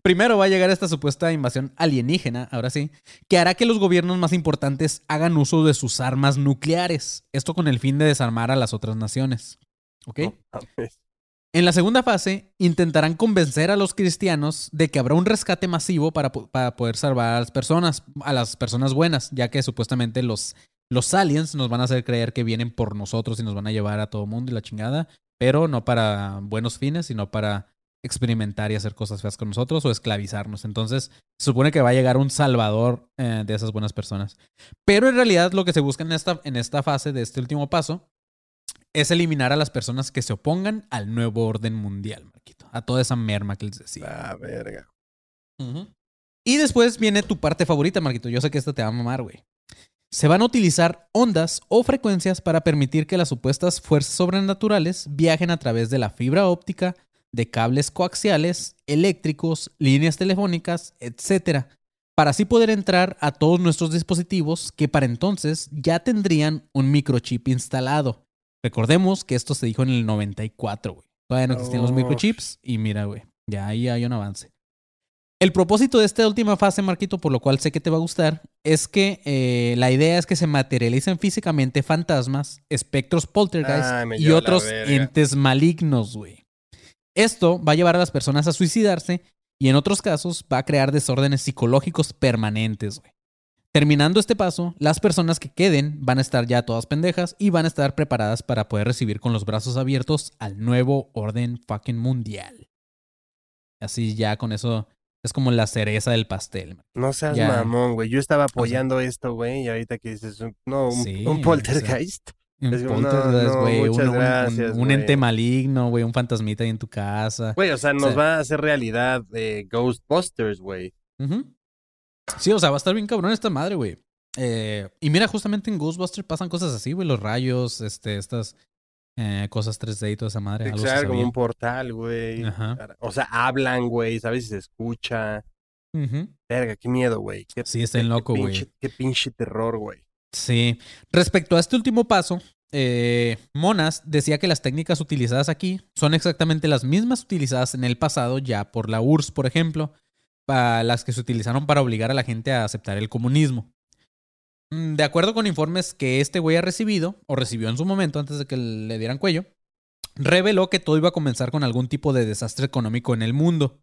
Speaker 1: Primero va a llegar esta supuesta invasión alienígena, ahora sí, que hará que los gobiernos más importantes hagan uso de sus armas nucleares. Esto con el fin de desarmar a las otras naciones. ¿Ok?
Speaker 4: No.
Speaker 1: En la segunda fase, intentarán convencer a los cristianos de que habrá un rescate masivo para, para poder salvar a las personas, a las personas buenas, ya que supuestamente los, los aliens nos van a hacer creer que vienen por nosotros y nos van a llevar a todo mundo y la chingada, pero no para buenos fines, sino para experimentar y hacer cosas feas con nosotros o esclavizarnos. Entonces, se supone que va a llegar un salvador eh, de esas buenas personas. Pero en realidad lo que se busca en esta, en esta fase de este último paso es eliminar a las personas que se opongan al nuevo orden mundial, Marquito. A toda esa merma que les decía.
Speaker 4: Ah, verga.
Speaker 1: Y después viene tu parte favorita, Marquito. Yo sé que esta te va a mamar, güey. Se van a utilizar ondas o frecuencias para permitir que las supuestas fuerzas sobrenaturales viajen a través de la fibra óptica, de cables coaxiales, eléctricos, líneas telefónicas, etc. Para así poder entrar a todos nuestros dispositivos que para entonces ya tendrían un microchip instalado. Recordemos que esto se dijo en el 94, güey. Todavía no existían los microchips y mira, güey, ya ahí hay un avance. El propósito de esta última fase, Marquito, por lo cual sé que te va a gustar, es que eh, la idea es que se materialicen físicamente fantasmas, espectros poltergeist
Speaker 4: me
Speaker 1: y otros entes malignos, güey. Esto va a llevar a las personas a suicidarse y en otros casos va a crear desórdenes psicológicos permanentes, güey. Terminando este paso, las personas que queden van a estar ya todas pendejas y van a estar preparadas para poder recibir con los brazos abiertos al nuevo orden fucking mundial. Así ya con eso es como la cereza del pastel. man.
Speaker 4: No seas
Speaker 1: Ya.
Speaker 4: mamón, güey. Yo estaba apoyando esto, güey, y ahorita que dices, un- no, un,
Speaker 1: Sí,
Speaker 4: un
Speaker 1: o
Speaker 4: poltergeist.
Speaker 1: Un
Speaker 4: Es como, no,
Speaker 1: poltergeist,
Speaker 4: no,
Speaker 1: güey, un-
Speaker 4: muchas
Speaker 1: un, un-
Speaker 4: gracias,
Speaker 1: un ente maligno, güey, un fantasmita ahí en tu casa.
Speaker 4: Güey, o sea, nos va a hacer realidad eh, Ghostbusters, güey.
Speaker 1: Ujú. Sí, o sea, va a estar bien cabrón esta madre, güey. Eh, y mira, justamente en Ghostbusters pasan cosas así, güey, los rayos, este, estas eh, cosas 3D y toda esa madre. algo
Speaker 4: como un portal, güey.
Speaker 1: Ajá.
Speaker 4: O sea, hablan, güey, ¿sabes si se escucha? Verga, qué miedo, güey.
Speaker 1: Sí, está
Speaker 4: qué
Speaker 1: loco, güey.
Speaker 4: Qué pinche terror, güey.
Speaker 1: Sí. Respecto a este último paso, eh, Monas decía que las técnicas utilizadas aquí son exactamente las mismas utilizadas en el pasado ya por la URSS, por ejemplo, las que se utilizaron para obligar a la gente a aceptar el comunismo. Mm, De acuerdo con informes que este güey ha recibido, o recibió en su momento antes de que le dieran cuello, reveló que todo iba a comenzar con algún tipo de desastre económico en el mundo.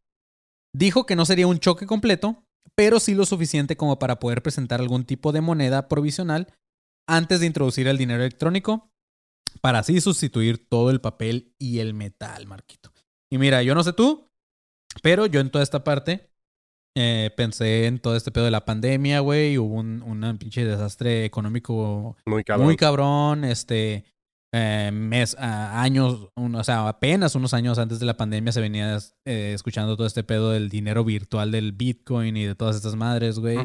Speaker 1: Dijo que no sería un choque completo, pero sí lo suficiente como para poder presentar algún tipo de moneda provisional antes de introducir el dinero electrónico, para así sustituir todo el papel y el metal, Marquito. Y mira, yo no sé tú, pero yo en toda esta parte eh, pensé en todo este pedo de la pandemia, güey. Hubo un, un pinche desastre económico
Speaker 4: Muy cabrón.
Speaker 1: muy cabrón, este, eh, mes, a- años, un- o sea, apenas unos años antes de la pandemia se venía eh, escuchando todo este pedo del dinero virtual del Bitcoin y de todas estas madres, güey.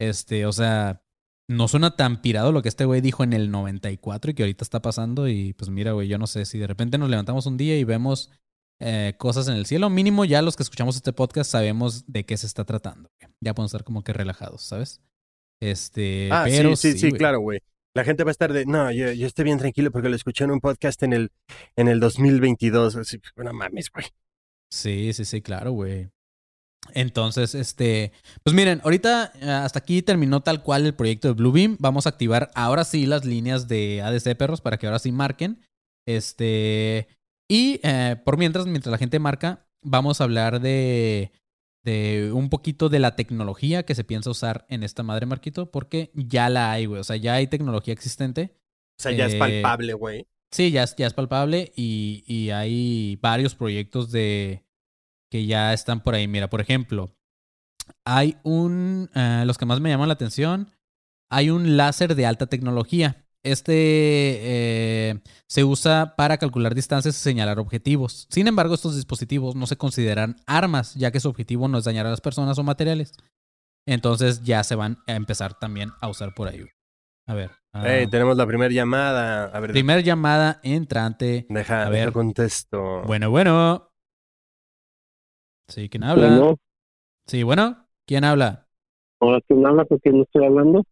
Speaker 1: Este, o sea, no suena tan pirado lo que este güey dijo en el 94 y que ahorita está pasando. Y pues mira, güey, yo no sé si de repente nos levantamos un día y vemos eh, cosas en el cielo. Mínimo ya los que escuchamos este podcast sabemos de qué se está tratando. Ya podemos estar como que relajados, ¿sabes? Este,
Speaker 4: Ah,
Speaker 1: pero
Speaker 4: sí, sí, sí, claro, güey. La gente va a estar de, no, yo, yo estoy bien tranquilo porque lo escuché en un podcast en el, en el 2022. Así, no mames, güey.
Speaker 1: Sí, sí, sí, claro, güey. Entonces, este, pues miren, ahorita eh, hasta aquí terminó tal cual el proyecto de Bluebeam. Vamos a activar ahora sí las líneas de ADC perros para que ahora sí marquen. Este, y eh, por mientras, mientras la gente marca, vamos a hablar de, de un poquito de la tecnología que se piensa usar en esta madre Marquito, porque ya la hay, güey. O sea, ya hay tecnología existente.
Speaker 4: O sea, ya es
Speaker 1: Eh,
Speaker 4: palpable, güey.
Speaker 1: Sí, ya, es- ya es palpable y, y hay varios proyectos de que ya están por ahí. Mira, por ejemplo, hay un, eh, los que más me llaman la atención, hay un láser de alta tecnología. Este eh, se usa para calcular distancias y señalar objetivos. Sin embargo, estos dispositivos no se consideran armas, ya que su objetivo no es dañar a las personas o materiales. Entonces ya se van a empezar también a usar por ahí. A ver. ah,
Speaker 4: Ey, tenemos la primera llamada. A ver,
Speaker 1: Primer llamada entrante.
Speaker 4: deja,
Speaker 1: a
Speaker 4: deja
Speaker 1: ver.
Speaker 4: contesto.
Speaker 1: Bueno, bueno. Sí, ¿quién habla?
Speaker 6: Bueno,
Speaker 1: Sí, bueno, ¿quién habla?
Speaker 6: ahora quién habla, porque no estoy hablando.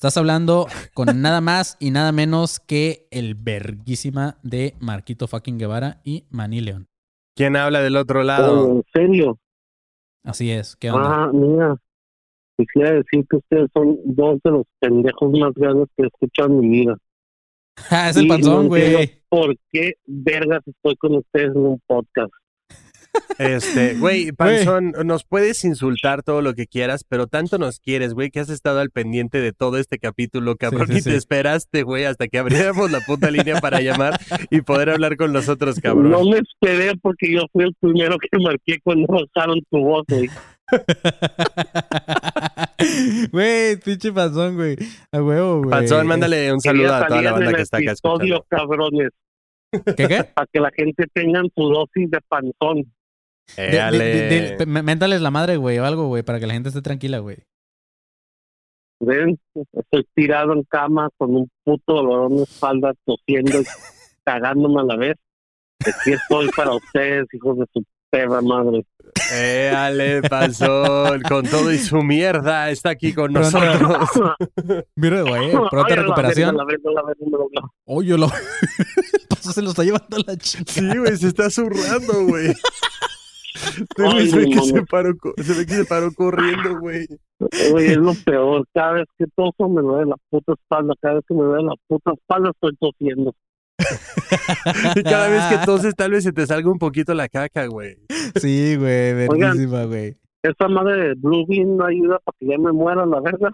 Speaker 1: Estás hablando con nada más y nada menos que el verguísima de Marquito fucking Guevara y Manny León.
Speaker 4: ¿Quién habla del otro lado?
Speaker 6: Oh, ¿En serio?
Speaker 1: Así es, ¿qué onda?
Speaker 6: Ah, mira. Quisiera decir que ustedes son dos de los pendejos más grandes que he escuchado en mi vida.
Speaker 1: Ah, es el
Speaker 6: y
Speaker 1: panzón,
Speaker 6: no
Speaker 1: güey.
Speaker 6: por qué vergas estoy con ustedes en un podcast.
Speaker 4: Este, güey, Panzón, nos puedes insultar todo lo que quieras, pero tanto nos quieres, güey, que has estado al pendiente de todo este capítulo, cabrón,
Speaker 1: Sí, sí,
Speaker 4: y te esperaste, güey, hasta que abriéramos la puta línea para llamar y poder hablar con nosotros, cabrón.
Speaker 6: No me esperé porque yo fui el primero que marqué cuando bajaron tu voz, güey.
Speaker 1: Güey, pinche panzón, güey. A huevo, güey.
Speaker 4: Panzón, mándale un saludo a toda la banda que está acá escuchando.
Speaker 6: cabrones,
Speaker 1: ¿Qué, qué?
Speaker 6: para que la gente tenga su dosis de panzón.
Speaker 1: De- de- de- de- méntales la madre, güey, o algo, güey, para que la gente esté tranquila, güey.
Speaker 6: ¿Ven? Estoy tirado en cama con un puto dolor de espalda, tosiendo y cagándome a la vez. Aquí estoy para ustedes, hijos de su perra madre.
Speaker 4: Éale, Panzón, con todo y su mierda, está aquí con
Speaker 1: Pronto.
Speaker 4: nosotros.
Speaker 1: Mira, güey, pronta recuperación. Oye, lo... Se lo está llevando a la chica.
Speaker 4: Sí, güey, se está zurrando, güey. Se, ve que se, paró, co- se ve que se paró corriendo, güey.
Speaker 6: Güey, es lo peor. Cada vez que toso me duele la puta espalda. Cada vez que me duele la puta espalda estoy tosiendo.
Speaker 4: Y cada vez que toses, tal vez se te salga un poquito la caca, güey.
Speaker 1: Sí, güey, verguísima, güey.
Speaker 6: Esa madre de Blue Bean no ayuda para que ya me muera la verga.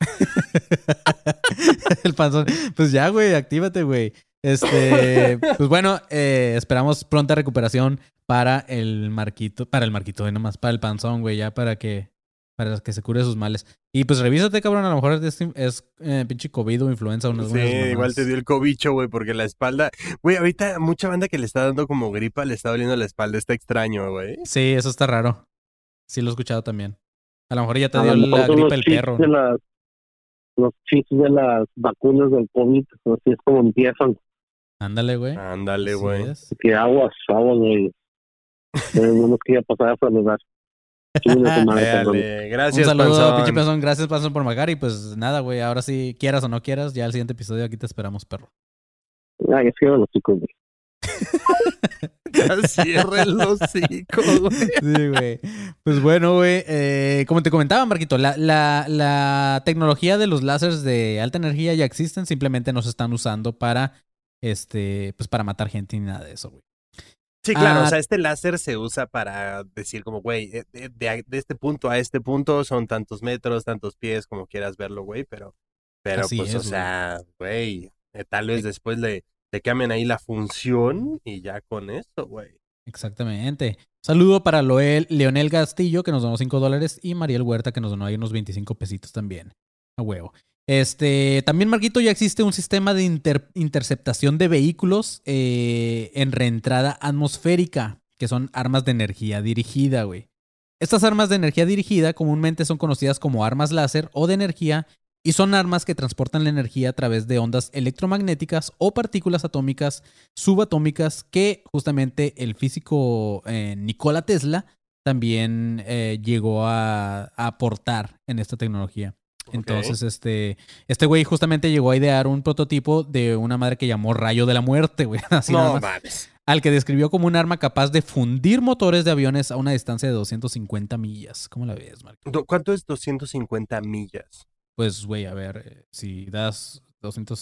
Speaker 1: El panzón. Pues ya, güey, actívate, güey. Este, pues bueno, eh, esperamos pronta recuperación para el marquito, para el marquito, eh, nomás, para el panzón, güey, ya para que, para que se cure sus males. Y pues revísate, cabrón, a lo mejor es, es, eh, pinche COVID o influenza o unas
Speaker 4: Sí, igual te dio el cobicho, güey, porque la espalda... Güey, ahorita mucha banda que le está dando como gripa le está doliendo la espalda. Está extraño, güey.
Speaker 1: Sí, eso está raro. Sí lo he escuchado también. A lo mejor ya te
Speaker 6: A
Speaker 1: dio la gripa el perro.
Speaker 6: De las, los chips de las vacunas del COVID. Así es como empiezan.
Speaker 1: Ándale, güey.
Speaker 4: Ándale, güey.
Speaker 1: es.
Speaker 6: Que aguas, aguas, güey. No nos quería pasar a saludar.
Speaker 4: Gracias,
Speaker 1: Un saludo,
Speaker 4: Panzón.
Speaker 1: pinche panzón. Gracias, panzón, por marcar. Y pues nada, güey. Ahora sí, quieras o no quieras, ya el siguiente episodio aquí te esperamos, perro.
Speaker 6: Ay, es que los chicos, güey.
Speaker 4: Ya Cierra el hocico, güey.
Speaker 1: Sí, güey. Pues bueno, güey. eh, como te comentaba, Marquito, la, la, la tecnología de los láseres de alta energía ya existen, simplemente no se están usando para, este, pues para matar gente ni nada de eso, güey.
Speaker 4: Sí, claro,
Speaker 1: Ah.
Speaker 4: o sea, este láser se usa para decir como, güey, eh, de, de- de este punto a este punto son tantos metros, tantos pies, como quieras verlo, güey, pero, pero pues,
Speaker 1: es,
Speaker 4: o sea, güey, eh, tal vez después le, le cambien ahí la función y ya con eso, güey.
Speaker 1: Exactamente. Saludo para Loel, Leonel Castillo, que nos donó 5 dólares, y Mariel Huerta, que nos donó ahí unos 25 pesitos también. A huevo. Este, también, Marquito, ya existe un sistema de inter- interceptación de vehículos eh, en reentrada atmosférica, que son armas de energía dirigida, güey. Estas armas de energía dirigida comúnmente son conocidas como armas láser o de energía y son armas que transportan la energía a través de ondas electromagnéticas o partículas atómicas subatómicas que justamente el físico eh, Nikola Tesla también eh, llegó a aportar en esta tecnología. Entonces, este, este güey justamente llegó a idear un prototipo de una madre que llamó Rayo de la Muerte, güey. Así
Speaker 4: no mames.
Speaker 1: al que describió como un arma capaz de fundir motores de aviones a una distancia de 250 millas. ¿Cómo la ves, Mark?
Speaker 4: Do- ¿Cuánto es 250 millas?
Speaker 1: Pues, güey, a ver, eh, si das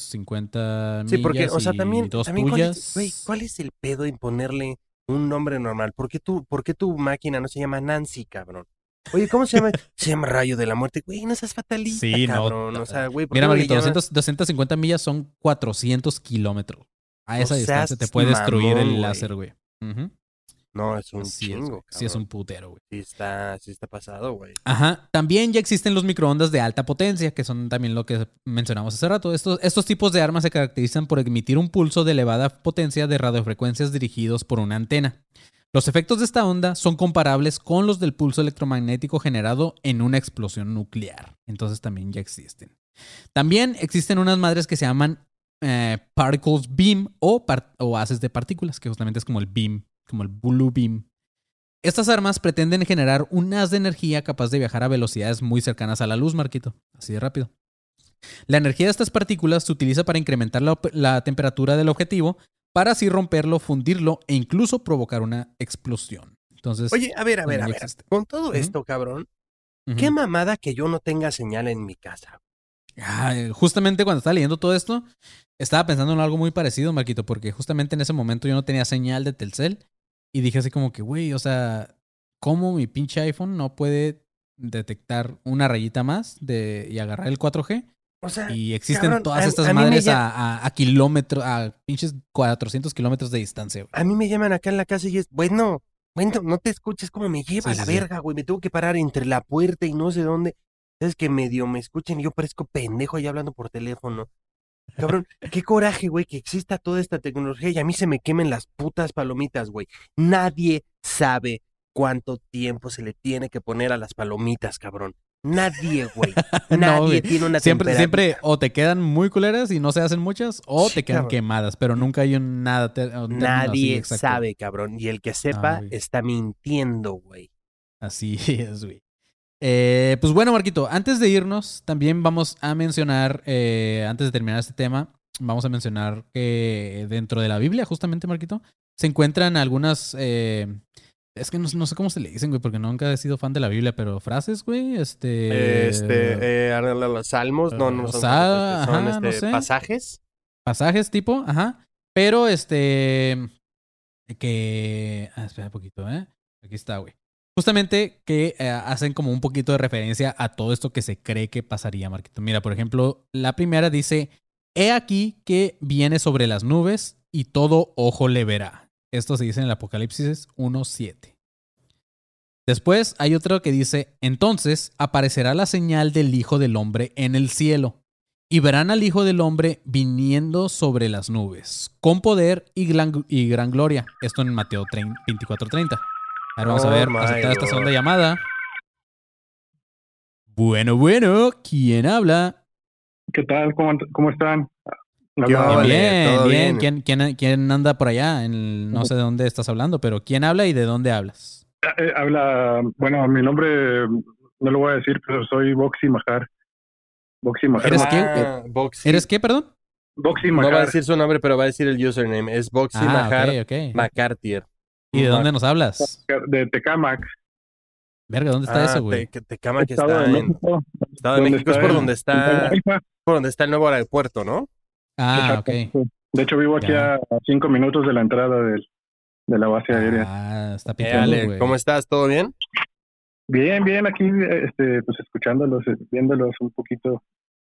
Speaker 1: 250
Speaker 4: Sí, porque,
Speaker 1: millas
Speaker 4: o sea, también,
Speaker 1: dos
Speaker 4: también ¿cuál, es, güey, ¿cuál es el pedo en ponerle un nombre normal? ¿Por qué, tu, ¿Por qué tu máquina no se llama Nancy, cabrón? Oye, ¿cómo se llama? se llama Rayo de la Muerte. Güey, no seas fatalista,
Speaker 1: Sí, no,
Speaker 4: cabrón.
Speaker 1: ta-
Speaker 4: o sea, güey, ¿por
Speaker 1: Mira,
Speaker 4: no
Speaker 1: Marquito,
Speaker 4: llamas-
Speaker 1: 200 250 millas son 400 kilómetros. A
Speaker 4: No
Speaker 1: esa distancia te puede destruir
Speaker 4: mamón,
Speaker 1: el láser, güey.
Speaker 4: No, es un
Speaker 1: es,
Speaker 4: chingo,
Speaker 1: güey. Sí, es un putero, güey.
Speaker 4: Sí está, sí está pasado, güey.
Speaker 1: Ajá. También ya existen los microondas de alta potencia, que son también lo que mencionamos hace rato. Estos, estos tipos de armas se caracterizan por emitir un pulso de elevada potencia de radiofrecuencias dirigidos por una antena. Los efectos de esta onda son comparables con los del pulso electromagnético generado en una explosión nuclear. Entonces también ya existen. También existen unas madres que se llaman eh, particles beam o, par- haces de partículas, que justamente es como el beam, como el blue beam. Estas armas pretenden generar un haz de energía capaz de viajar a velocidades muy cercanas a la luz, Marquito. Así de rápido. La energía de estas partículas se utiliza para incrementar la temperatura del objetivo, para así romperlo, fundirlo e incluso provocar una explosión. Entonces,
Speaker 4: Oye, a ver, a ver, a ver.
Speaker 1: existe.
Speaker 4: Con todo esto, cabrón, qué mamada que yo no tenga señal en mi casa.
Speaker 1: Ah, eh, justamente cuando estaba leyendo todo esto, estaba pensando en algo muy parecido, Marquito, porque justamente en ese momento yo no tenía señal de Telcel y dije así como que, güey, o sea, ¿cómo mi pinche iPhone no puede detectar una rayita más de, y agarrar el 4G?
Speaker 4: O sea,
Speaker 1: Y existen
Speaker 4: cabrón,
Speaker 1: todas estas
Speaker 4: a
Speaker 1: madres a, kilómetros, a pinches 400 kilómetros de distancia, güey.
Speaker 4: A mí me llaman acá en la casa y es, bueno, bueno, no te escuches cómo me lleva
Speaker 1: Sí,
Speaker 4: la
Speaker 1: sí, sí.
Speaker 4: verga, güey. Me tengo que parar entre la puerta y no sé dónde. Sabes que medio me escuchen y yo parezco pendejo ahí hablando por teléfono. Cabrón, qué coraje, güey, que exista toda esta tecnología y a mí se me quemen las putas palomitas, güey. Nadie sabe cuánto tiempo se le tiene que poner a las palomitas, cabrón. Nadie, güey. Nadie tiene una
Speaker 1: Siempre,
Speaker 4: temperatura.
Speaker 1: siempre o te quedan muy culeras y no se hacen muchas, o
Speaker 4: Sí,
Speaker 1: te quedan
Speaker 4: cabrón.
Speaker 1: quemadas, pero nunca hay un nada. un así
Speaker 4: Nadie sabe, cabrón. Y el que sepa está mintiendo, güey.
Speaker 1: Así es, güey. Eh, pues bueno, Marquito, antes de irnos, también vamos a mencionar, eh, antes de terminar este tema, vamos a mencionar que dentro de la Biblia, justamente, Marquito, se encuentran algunas. eh, es que no, no sé cómo se le dicen, güey, porque nunca he sido fan de la Biblia, pero frases, güey, este.
Speaker 4: Este, eh, los salmos, no, no son, este, son,
Speaker 1: no
Speaker 4: este,
Speaker 1: sé.
Speaker 4: pasajes.
Speaker 1: pasajes tipo, ajá. Pero este. Que. Ah, espera un poquito, ¿eh? Aquí está, güey. Justamente que eh, hacen como un poquito de referencia a todo esto que se cree que pasaría, Marquito. Mira, por ejemplo, la primera dice: He aquí que viene sobre las nubes y todo ojo le verá. Esto se dice en el Apocalipsis 1.7. Después hay otro que dice: Entonces aparecerá la señal del Hijo del Hombre en el cielo. Y verán al Hijo del Hombre viniendo sobre las nubes, con poder y gran, y gran gloria. Esto en Mateo 24:30. Ahora vamos a
Speaker 4: Oh
Speaker 1: ver, aceptar esta segunda llamada. Bueno, bueno, ¿quién habla?
Speaker 7: ¿Qué tal? ¿Cómo, cómo están?
Speaker 4: ¿Qué
Speaker 1: bien, bien.
Speaker 4: bien.
Speaker 1: ¿Quién, quién, quién anda por allá? En- no sé de dónde estás hablando, pero ¿quién habla y de dónde hablas?
Speaker 7: eh, habla, bueno, mi nombre no lo voy a decir, pero soy Boxy Majar. Boxy Majar.
Speaker 1: ¿Eres qué?
Speaker 4: Ah, Boxy.
Speaker 1: ¿Eres qué, perdón?
Speaker 7: Boxy
Speaker 4: No va a
Speaker 7: Majar.
Speaker 4: decir su nombre, pero va a decir el username. Es Boxy
Speaker 1: ah,
Speaker 4: Majar
Speaker 1: ok, ok.
Speaker 4: McCarthy.
Speaker 1: ¿Y de dónde nos hablas?
Speaker 7: de Tecamac,
Speaker 1: Verga, ¿dónde está
Speaker 4: Ah,
Speaker 1: eso, güey?
Speaker 4: Te, Tecama que
Speaker 7: Estado
Speaker 4: está
Speaker 7: de
Speaker 4: en
Speaker 7: México.
Speaker 4: Estado de México. Es por donde está, por donde está el nuevo aeropuerto, ¿no?
Speaker 1: Ah, ok.
Speaker 7: De hecho, vivo aquí
Speaker 1: Ya.
Speaker 7: a cinco minutos de la entrada del, de la base aérea.
Speaker 1: Ah, está picando,
Speaker 4: Ale,
Speaker 1: güey.
Speaker 4: ¿Cómo estás? ¿Todo bien?
Speaker 7: Bien, bien, aquí, este, pues escuchándolos, eh, viéndolos un poquito.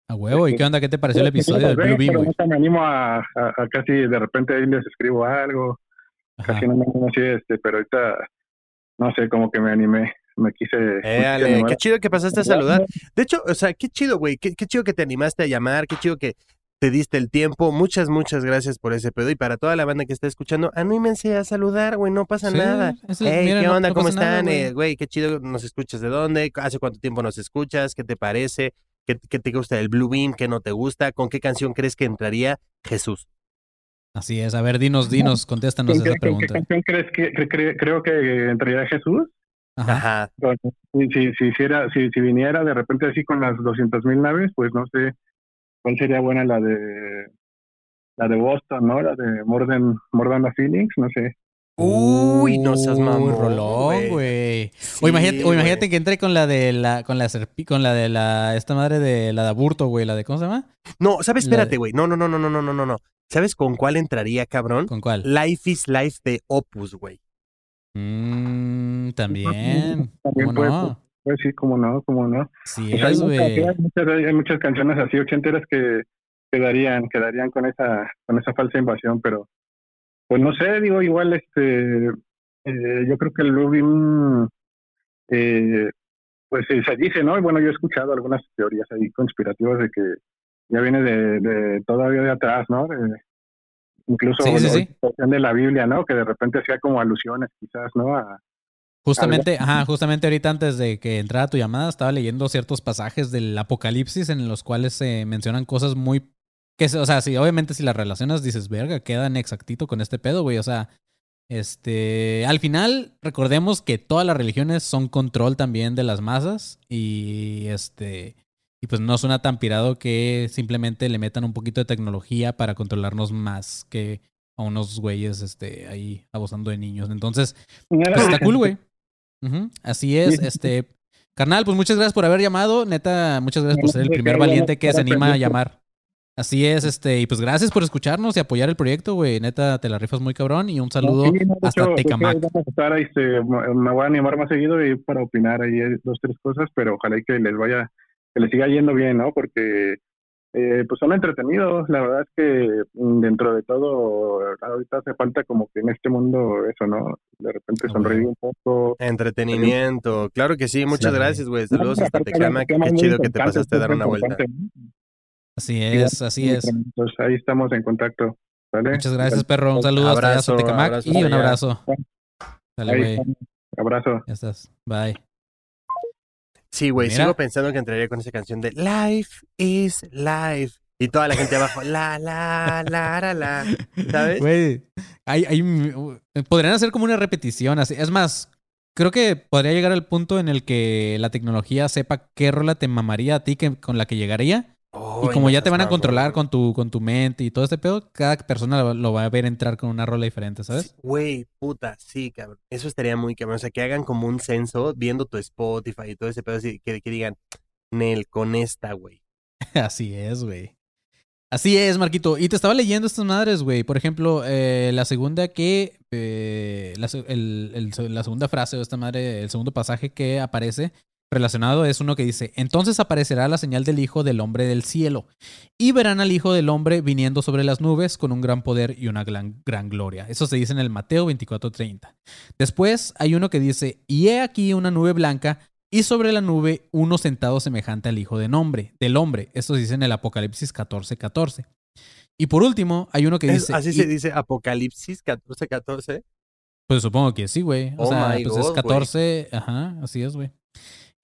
Speaker 1: A huevo. ¿Y qué onda? ¿Qué te pareció el episodio de
Speaker 7: Pero
Speaker 1: Blue Beam, güey?
Speaker 7: nunca me animo a, a- a casi de repente ahí les escribo algo,
Speaker 1: Ajá.
Speaker 7: casi no me animo así, este, pero ahorita, no sé, como que me animé, me quise...
Speaker 4: Eh, Ale, qué chido que pasaste a saludar. De hecho, o sea, qué chido, güey. Qué, qué chido que te animaste a llamar. Qué chido que te diste el tiempo. Muchas, muchas gracias por ese pedo. Y para toda la banda que está escuchando, anímense a saludar, güey. No pasa
Speaker 1: Sí,
Speaker 4: nada.
Speaker 1: es-
Speaker 4: Hey,
Speaker 1: mira,
Speaker 4: ¿qué
Speaker 1: no-
Speaker 4: onda?
Speaker 1: no
Speaker 4: ¿Cómo
Speaker 1: nada,
Speaker 4: están?
Speaker 1: güey.
Speaker 4: Eh, Güey, qué chido nos escuchas de dónde, hace cuánto tiempo nos escuchas, qué te parece, qué, qué te gusta del Blue Beam, qué no te gusta, con qué canción crees que entraría Jesús.
Speaker 1: Así es. A ver, dinos, dinos, contéstanos
Speaker 7: ¿Con qué,
Speaker 1: esa
Speaker 7: con qué
Speaker 1: pregunta.
Speaker 7: canción crees que, que cre- creo que entraría Jesús?
Speaker 1: Ajá.
Speaker 7: Si, si, si, hiciera- si, si viniera de repente así con las 200 mil naves, pues no sé ¿Cuál sería buena la de la de Boston, no? La de Morden, Mordan Phoenix, no sé.
Speaker 4: Uy, no seas mamón,
Speaker 1: rolón,
Speaker 4: güey.
Speaker 1: O imagínate, que entré con la de la con la serpi, con la de la esta madre de la de Aburto, güey, la de ¿cómo se llama?
Speaker 4: No, sabes, espérate, güey. De... No, no, no, no, no, no, no, no. ¿Sabes con cuál entraría, cabrón?
Speaker 1: ¿Con cuál?
Speaker 4: Life is Life de Opus, güey.
Speaker 1: Mmm, también.
Speaker 7: ¿También
Speaker 1: ¿Cómo?
Speaker 7: Pues sí, cómo no, cómo no.
Speaker 1: Sí
Speaker 7: Pues hay, muchas, hay muchas- hay muchas canciones así ochenteras que quedarían, quedarían con esa, con esa falsa invasión, pero pues no sé, digo, igual este eh, yo creo que el Beam, eh, pues se dice, ¿no? Y bueno, yo he escuchado algunas teorías ahí conspirativas de que ya viene de, de todavía de atrás, ¿no? De- incluso
Speaker 1: Sí, sí,
Speaker 7: la
Speaker 1: sí.
Speaker 7: de la Biblia, ¿no? Que de repente hacía como alusiones quizás, ¿no? A,
Speaker 1: Justamente, ajá, justamente ahorita antes de que entrara tu llamada, estaba leyendo ciertos pasajes del Apocalipsis en los cuales se mencionan cosas muy. Que, se- o sea, sí, obviamente si las relacionas dices, verga, quedan exactito con este pedo, güey. O sea, este. Al final, recordemos que todas las religiones son control también de las masas. Y este. Y pues no suena tan pirado que simplemente le metan un poquito de tecnología para controlarnos más que a unos güeyes este, ahí abusando de niños. Entonces, pues está cool, güey. Ujú, Así es, este. Carnal, pues muchas gracias por haber llamado. Neta, muchas gracias por ser el primer valiente que se anima a llamar. Así es, este, y pues gracias por escucharnos y apoyar el proyecto, güey. Neta, te la rifas muy cabrón. Y un saludo
Speaker 7: Sí, no,
Speaker 1: hasta
Speaker 7: hecho,
Speaker 1: Tecamac.
Speaker 7: vamos a estar ahí, este, me me voy a animar más seguido y para opinar ahí eh, dos, tres cosas, pero ojalá y que les vaya, que les siga yendo bien, ¿no? Porque eh, pues son entretenidos, la verdad es que mm, dentro de todo ahorita hace falta como que en este mundo eso, ¿no? De repente sonreír un poco.
Speaker 4: Entretenimiento. Claro que sí, muchas
Speaker 1: Sí.
Speaker 4: gracias, güey. Saludos hasta Tecama. Qué chido que te pasaste a dar una vuelta.
Speaker 1: Así es, así es.
Speaker 7: Entonces ahí estamos en contacto. ¿vale?
Speaker 1: Muchas gracias, perro. Un saludo hasta allá,
Speaker 4: Abrazo,
Speaker 1: hasta Tecamac. Y un abrazo. Dale, güey.
Speaker 7: Abrazo.
Speaker 1: Ya estás. Bye.
Speaker 4: Sí, güey, sigo pensando que entraría con esa canción de Life is Life. Y toda la gente abajo, la, la, la, la, la. ¿Sabes?
Speaker 1: Güey, hay, hay, uh, podrían hacer como una repetición así. Es más, creo que podría llegar al punto en el que la tecnología sepa qué rola te mamaría a ti que, con la que llegaría.
Speaker 4: Oh,
Speaker 1: y como ya te van a controlar con tu, con tu mente y todo este pedo, cada persona lo, lo va a ver entrar con una rola diferente, ¿sabes?
Speaker 4: Sí, Güey, puta, sí, cabrón. Eso estaría muy cabrón. O sea, que hagan como un censo viendo tu Spotify y todo ese pedo así, que, que digan, Nel, con esta, güey.
Speaker 1: Así es, güey. Así es, Marquito. Y te estaba leyendo estas madres, güey. Por ejemplo, eh, la segunda que. eh, la, el- la segunda frase o esta madre, el segundo pasaje que aparece relacionado es uno que dice: Entonces aparecerá la señal del Hijo del Hombre del cielo. Y verán al Hijo del Hombre viniendo sobre las nubes con un gran poder y una gran, gran gloria. Eso se dice en el Mateo 24:30. Después hay uno que dice: Y he aquí una nube blanca y sobre la nube uno sentado semejante al Hijo de nombre, del hombre. Esto se dice en el Apocalipsis 14, 14. Y por último, hay uno que dice...
Speaker 4: así
Speaker 1: y-
Speaker 4: se dice Apocalipsis 14, 14.
Speaker 1: Pues supongo que sí, güey. O
Speaker 4: Oh
Speaker 1: sea, pues
Speaker 4: God,
Speaker 1: es 14, ajá, así es, güey.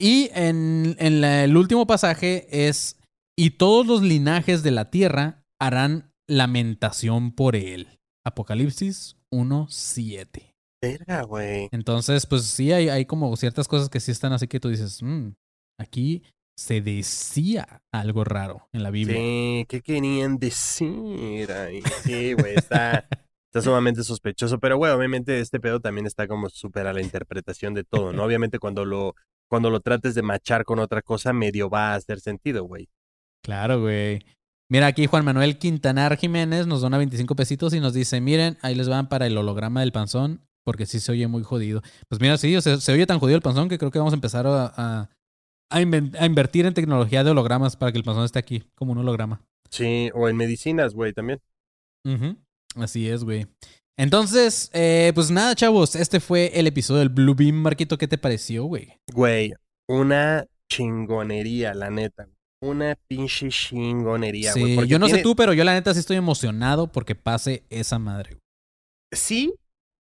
Speaker 1: Y en, en la- el último pasaje es, y todos los linajes de la tierra harán lamentación por él. Apocalipsis 1, 7.
Speaker 4: Verga, güey.
Speaker 1: Entonces, pues sí, hay, hay como ciertas cosas que sí están así que tú dices, "Mm, aquí se decía algo raro en la Biblia.
Speaker 4: Sí, ¿qué querían decir ahí? Sí, güey, está, está sumamente sospechoso. Pero, güey, obviamente este pedo también está como súper a la interpretación de todo, ¿no? Obviamente cuando lo, cuando lo trates de machar con otra cosa, medio va a hacer sentido, güey.
Speaker 1: Claro, güey. Mira, aquí Juan Manuel Quintanar Jiménez nos dona 25 pesitos y nos dice, miren, ahí les van para el holograma del panzón, porque sí se oye muy jodido. Pues mira, sí, o sea, se oye tan jodido el panzón que creo que vamos a empezar a, a, a inven- a invertir en tecnología de hologramas para que el panzón esté aquí, como un holograma.
Speaker 4: Sí, o en medicinas, güey, también.
Speaker 1: Así es, güey. Entonces, eh, pues nada, chavos, este fue el episodio del Blue Beam. Marquito, ¿qué te pareció, güey?
Speaker 4: Güey, una chingonería, la neta. Una pinche chingonería, güey.
Speaker 1: Sí,
Speaker 4: porque
Speaker 1: yo no sé tú, pero yo la neta sí estoy emocionado porque pase esa madre. güey.
Speaker 4: Sí,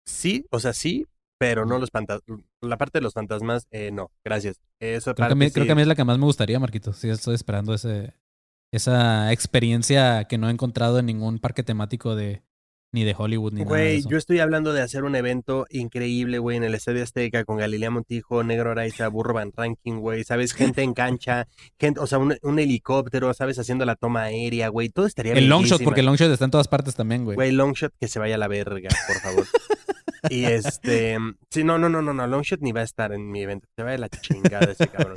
Speaker 4: sí, o sea, sí, pero no los fantasmas. La parte de los fantasmas, eh, no, gracias. Esa
Speaker 1: Creo que, a
Speaker 4: parte
Speaker 1: mí, creo que a mí es la que más me gustaría, Marquito. Sí, estoy esperando ese, esa experiencia que no he encontrado en ningún parque temático de ni de Hollywood ni nada de eso.
Speaker 4: yo estoy hablando de hacer un evento increíble, güey, en el Estadio Azteca con Galilea Montijo, Negro Araiza, Burro Van Ranking, güey, ¿sabes? Gente en cancha, gente, o sea, un, un helicóptero, ¿sabes? Haciendo la toma aérea, güey, todo estaría
Speaker 1: el long shot, porque el long shot está en todas partes también, güey.
Speaker 4: Güey, Longshot que se vaya a la verga, por favor. Y este, sí, no, no, no, no, no, Longshot ni va a estar en mi evento, se vaya a la chingada ese cabrón.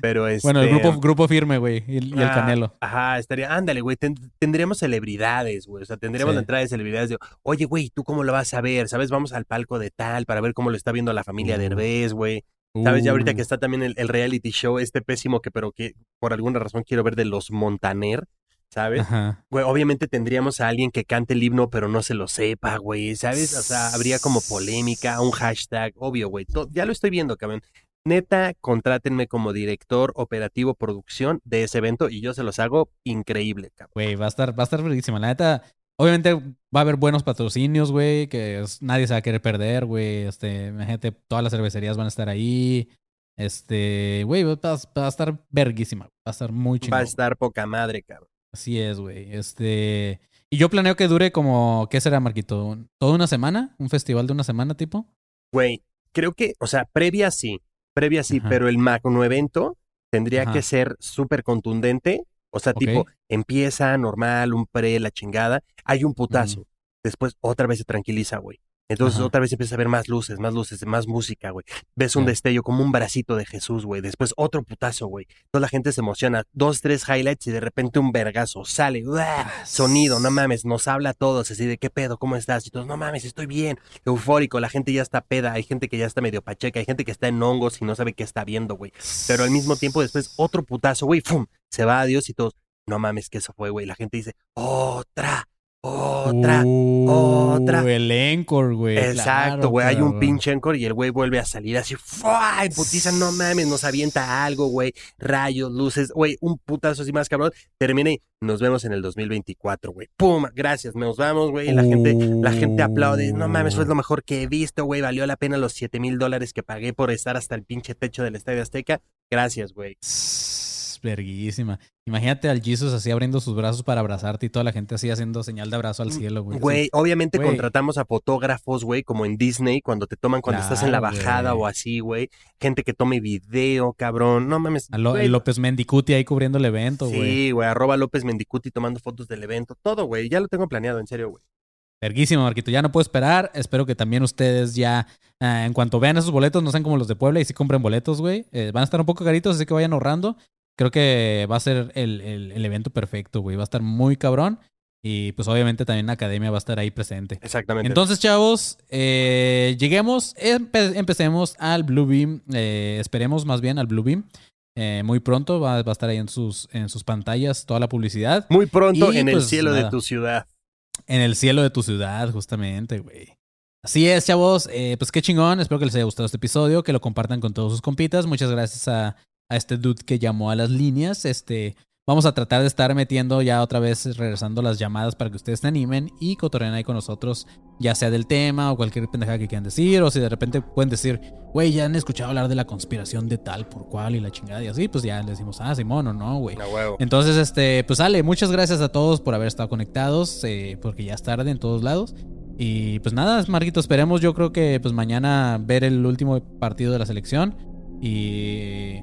Speaker 4: Pero este...
Speaker 1: Bueno, el grupo, grupo firme, güey, y, y el
Speaker 4: Ah,
Speaker 1: Canelo.
Speaker 4: Ajá, estaría, ándale, güey, ten- tendríamos celebridades, güey, o sea, tendríamos
Speaker 1: Sí.
Speaker 4: la entrada de celebridades de, oye, güey, ¿tú cómo lo vas a ver? ¿Sabes? Vamos al palco de tal para ver cómo lo está viendo la familia
Speaker 1: Uh.
Speaker 4: Derbez, güey. ¿Sabes? Ya ahorita
Speaker 1: Uh,
Speaker 4: que está también el, el reality show, este pésimo que, pero que por alguna razón quiero ver de los Montaner, ¿sabes?
Speaker 1: Ajá.
Speaker 4: Güey, obviamente tendríamos a alguien que cante el himno, pero no se lo sepa, güey, ¿sabes? O sea, habría como polémica, un hashtag, obvio, güey. Ya lo estoy viendo, cabrón. Neta, contrátenme como director operativo producción de ese evento y yo se los hago increíble, cabrón.
Speaker 1: Güey, va a estar, va a estar verguísima. La neta, obviamente va a haber buenos patrocinios, güey, que es- nadie se va a querer perder, güey. Este, imagínate, todas las cervecerías van a estar ahí. Este, güey, va, a- va a estar verguísima. Va a estar muy
Speaker 4: Va
Speaker 1: chingón.
Speaker 4: a estar poca madre, cabrón.
Speaker 1: Así es, güey. Este. Y yo planeo que dure como, ¿qué será, Marquito? ¿Toda una semana? ¿Un festival de una semana, tipo?
Speaker 4: Güey, creo que, o sea, previa sí, previa sí,
Speaker 1: Ajá.
Speaker 4: pero el magno evento tendría
Speaker 1: Ajá.
Speaker 4: que ser súper contundente. O sea, tipo, empieza normal, un pre, la chingada, hay un putazo. Después otra vez se tranquiliza, güey. Entonces
Speaker 1: Ajá.
Speaker 4: otra vez empiezas a ver más luces, más luces, más música, güey. Ves un destello como un bracito de Jesús, güey. Después otro putazo, güey. Toda la gente se emociona. Dos, tres highlights y de repente un vergazo. Sale, ¡uah! sonido, no mames, nos habla a todos así de qué pedo, cómo estás. Y todos, no mames, estoy bien. Eufórico, la gente ya está peda, hay gente que ya está medio pacheca, hay gente que está en hongos y no sabe qué está viendo, güey. Pero al mismo tiempo después otro putazo, güey, ¡fum! Se va a Dios y todos, no mames, que eso fue, güey. La gente dice, otra, otra. otra.
Speaker 1: Uh, El encore, güey.
Speaker 4: Exacto,
Speaker 1: claro,
Speaker 4: güey. Hay un pinche encore y el güey vuelve a salir así. ¡fua! Putiza, no mames, nos avienta algo, güey. Rayos, luces, güey. Un putazo así más cabrón. Termina y nos vemos en el 2024, güey. ¡Pum! Gracias, nos vamos, güey. La gente, la gente aplaude. No mames, fue lo mejor que he visto, güey. Valió la pena los 7 mil dólares que pagué por estar hasta el pinche techo del Estadio Azteca. Gracias, güey.
Speaker 1: Verguísima. Imagínate al Jesus así abriendo sus brazos para abrazarte y toda la gente así haciendo señal de abrazo al cielo, güey. así.
Speaker 4: Güey, obviamente
Speaker 1: Güey.
Speaker 4: contratamos a fotógrafos, güey, como en Disney, cuando te toman cuando estás en la bajada
Speaker 1: güey.
Speaker 4: o así, güey. Gente que tome video, cabrón. No mames.
Speaker 1: A Lo-
Speaker 4: güey,
Speaker 1: López Mendicuti ahí cubriendo el evento, güey.
Speaker 4: Sí, güey, arroba López Mendicuti tomando fotos del evento. Todo, güey. Ya lo tengo planeado, en serio, güey.
Speaker 1: Verguísima, Marquito. Ya no puedo esperar. Espero que también ustedes ya, ah, en cuanto vean esos boletos, no sean como los de Puebla y sí compren boletos, güey. Eh, van a estar un poco caritos, así que vayan ahorrando. Creo que va a ser el, el- el evento perfecto, güey. Va a estar muy cabrón. Y pues obviamente también la academia va a estar ahí presente.
Speaker 4: Exactamente.
Speaker 1: Entonces, chavos, eh, lleguemos, empe- empecemos al Blue Beam. eh, esperemos más bien al Blue Beam. Eh, muy pronto va, va a estar ahí en sus, en sus pantallas toda la publicidad.
Speaker 4: Muy pronto
Speaker 1: Y,
Speaker 4: en el
Speaker 1: pues,
Speaker 4: cielo de tu ciudad.
Speaker 1: En el cielo de tu ciudad, justamente, güey. Así es, chavos. Eh, pues qué chingón. Espero que les haya gustado este episodio, que lo compartan con todos sus compitas. Muchas gracias a, a este dude que llamó a las líneas. Este, vamos a tratar de estar metiendo ya otra vez, regresando las llamadas para que ustedes se animen y cotorren ahí con nosotros, ya sea del tema o cualquier pendejada que quieran decir, o si de repente pueden decir, güey, ya han escuchado hablar de la conspiración de tal por cual y la chingada y así, pues ya les decimos, ah, Simón o no, güey. Entonces, este, pues Ale, muchas gracias a todos por haber estado conectados, eh, porque ya es tarde en todos lados. Y pues nada, Marquito, esperemos yo creo que pues mañana ver el último partido de la selección. Y,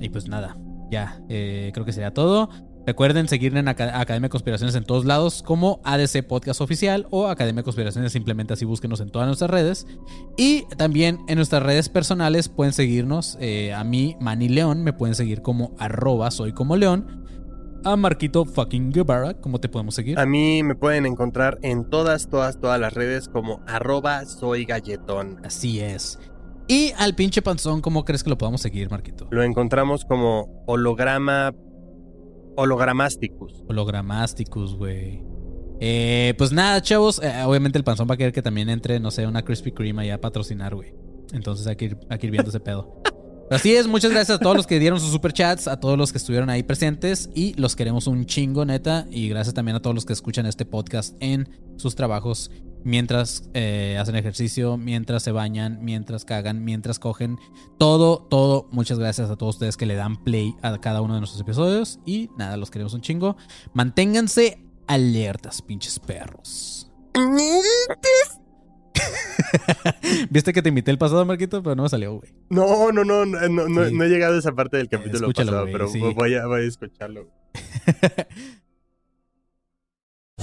Speaker 1: y pues nada, ya, eh, creo que sería todo. Recuerden seguir en Aca- Academia de Conspiraciones en todos lados como ADC Podcast Oficial o Academia de Conspiraciones, simplemente así búsquenos en todas nuestras redes. Y también en nuestras redes personales pueden seguirnos. eh, a mí, Manny León, me pueden seguir como arroba soy como León. A Marquito fucking Guevara, ¿cómo te podemos seguir?
Speaker 4: A mí me pueden encontrar en todas, todas, todas las redes como arroba soy galletón.
Speaker 1: Así es. Y al pinche panzón, ¿cómo crees que lo podamos seguir, Marquito?
Speaker 4: Lo encontramos como holograma hologramasticus.
Speaker 1: Hologramasticus, güey. Eh, pues nada, chavos. eh, obviamente el panzón va a querer que también entre, no sé, una Krispy Kreme allá a patrocinar, güey. Entonces hay que ir, hay que ir viendo ese pedo. Así es, muchas gracias a todos los que dieron sus superchats, a todos los que estuvieron ahí presentes y los queremos un chingo, neta. Y gracias también a todos los que escuchan este podcast en sus trabajos mientras eh, hacen ejercicio, mientras se bañan, mientras cagan, mientras cogen. Todo, todo. Muchas gracias a todos ustedes que le dan play a cada uno de nuestros episodios. Y nada, los queremos un chingo. Manténganse alertas, pinches perros. Viste que te invité el pasado, Marquito, pero no me salió, güey.
Speaker 4: No, no, no, no, no, no-
Speaker 1: Sí.
Speaker 4: no he llegado a esa parte del capítulo
Speaker 1: Escúchalo,
Speaker 4: pasado, pero
Speaker 1: sí.
Speaker 4: voy, a, voy a escucharlo.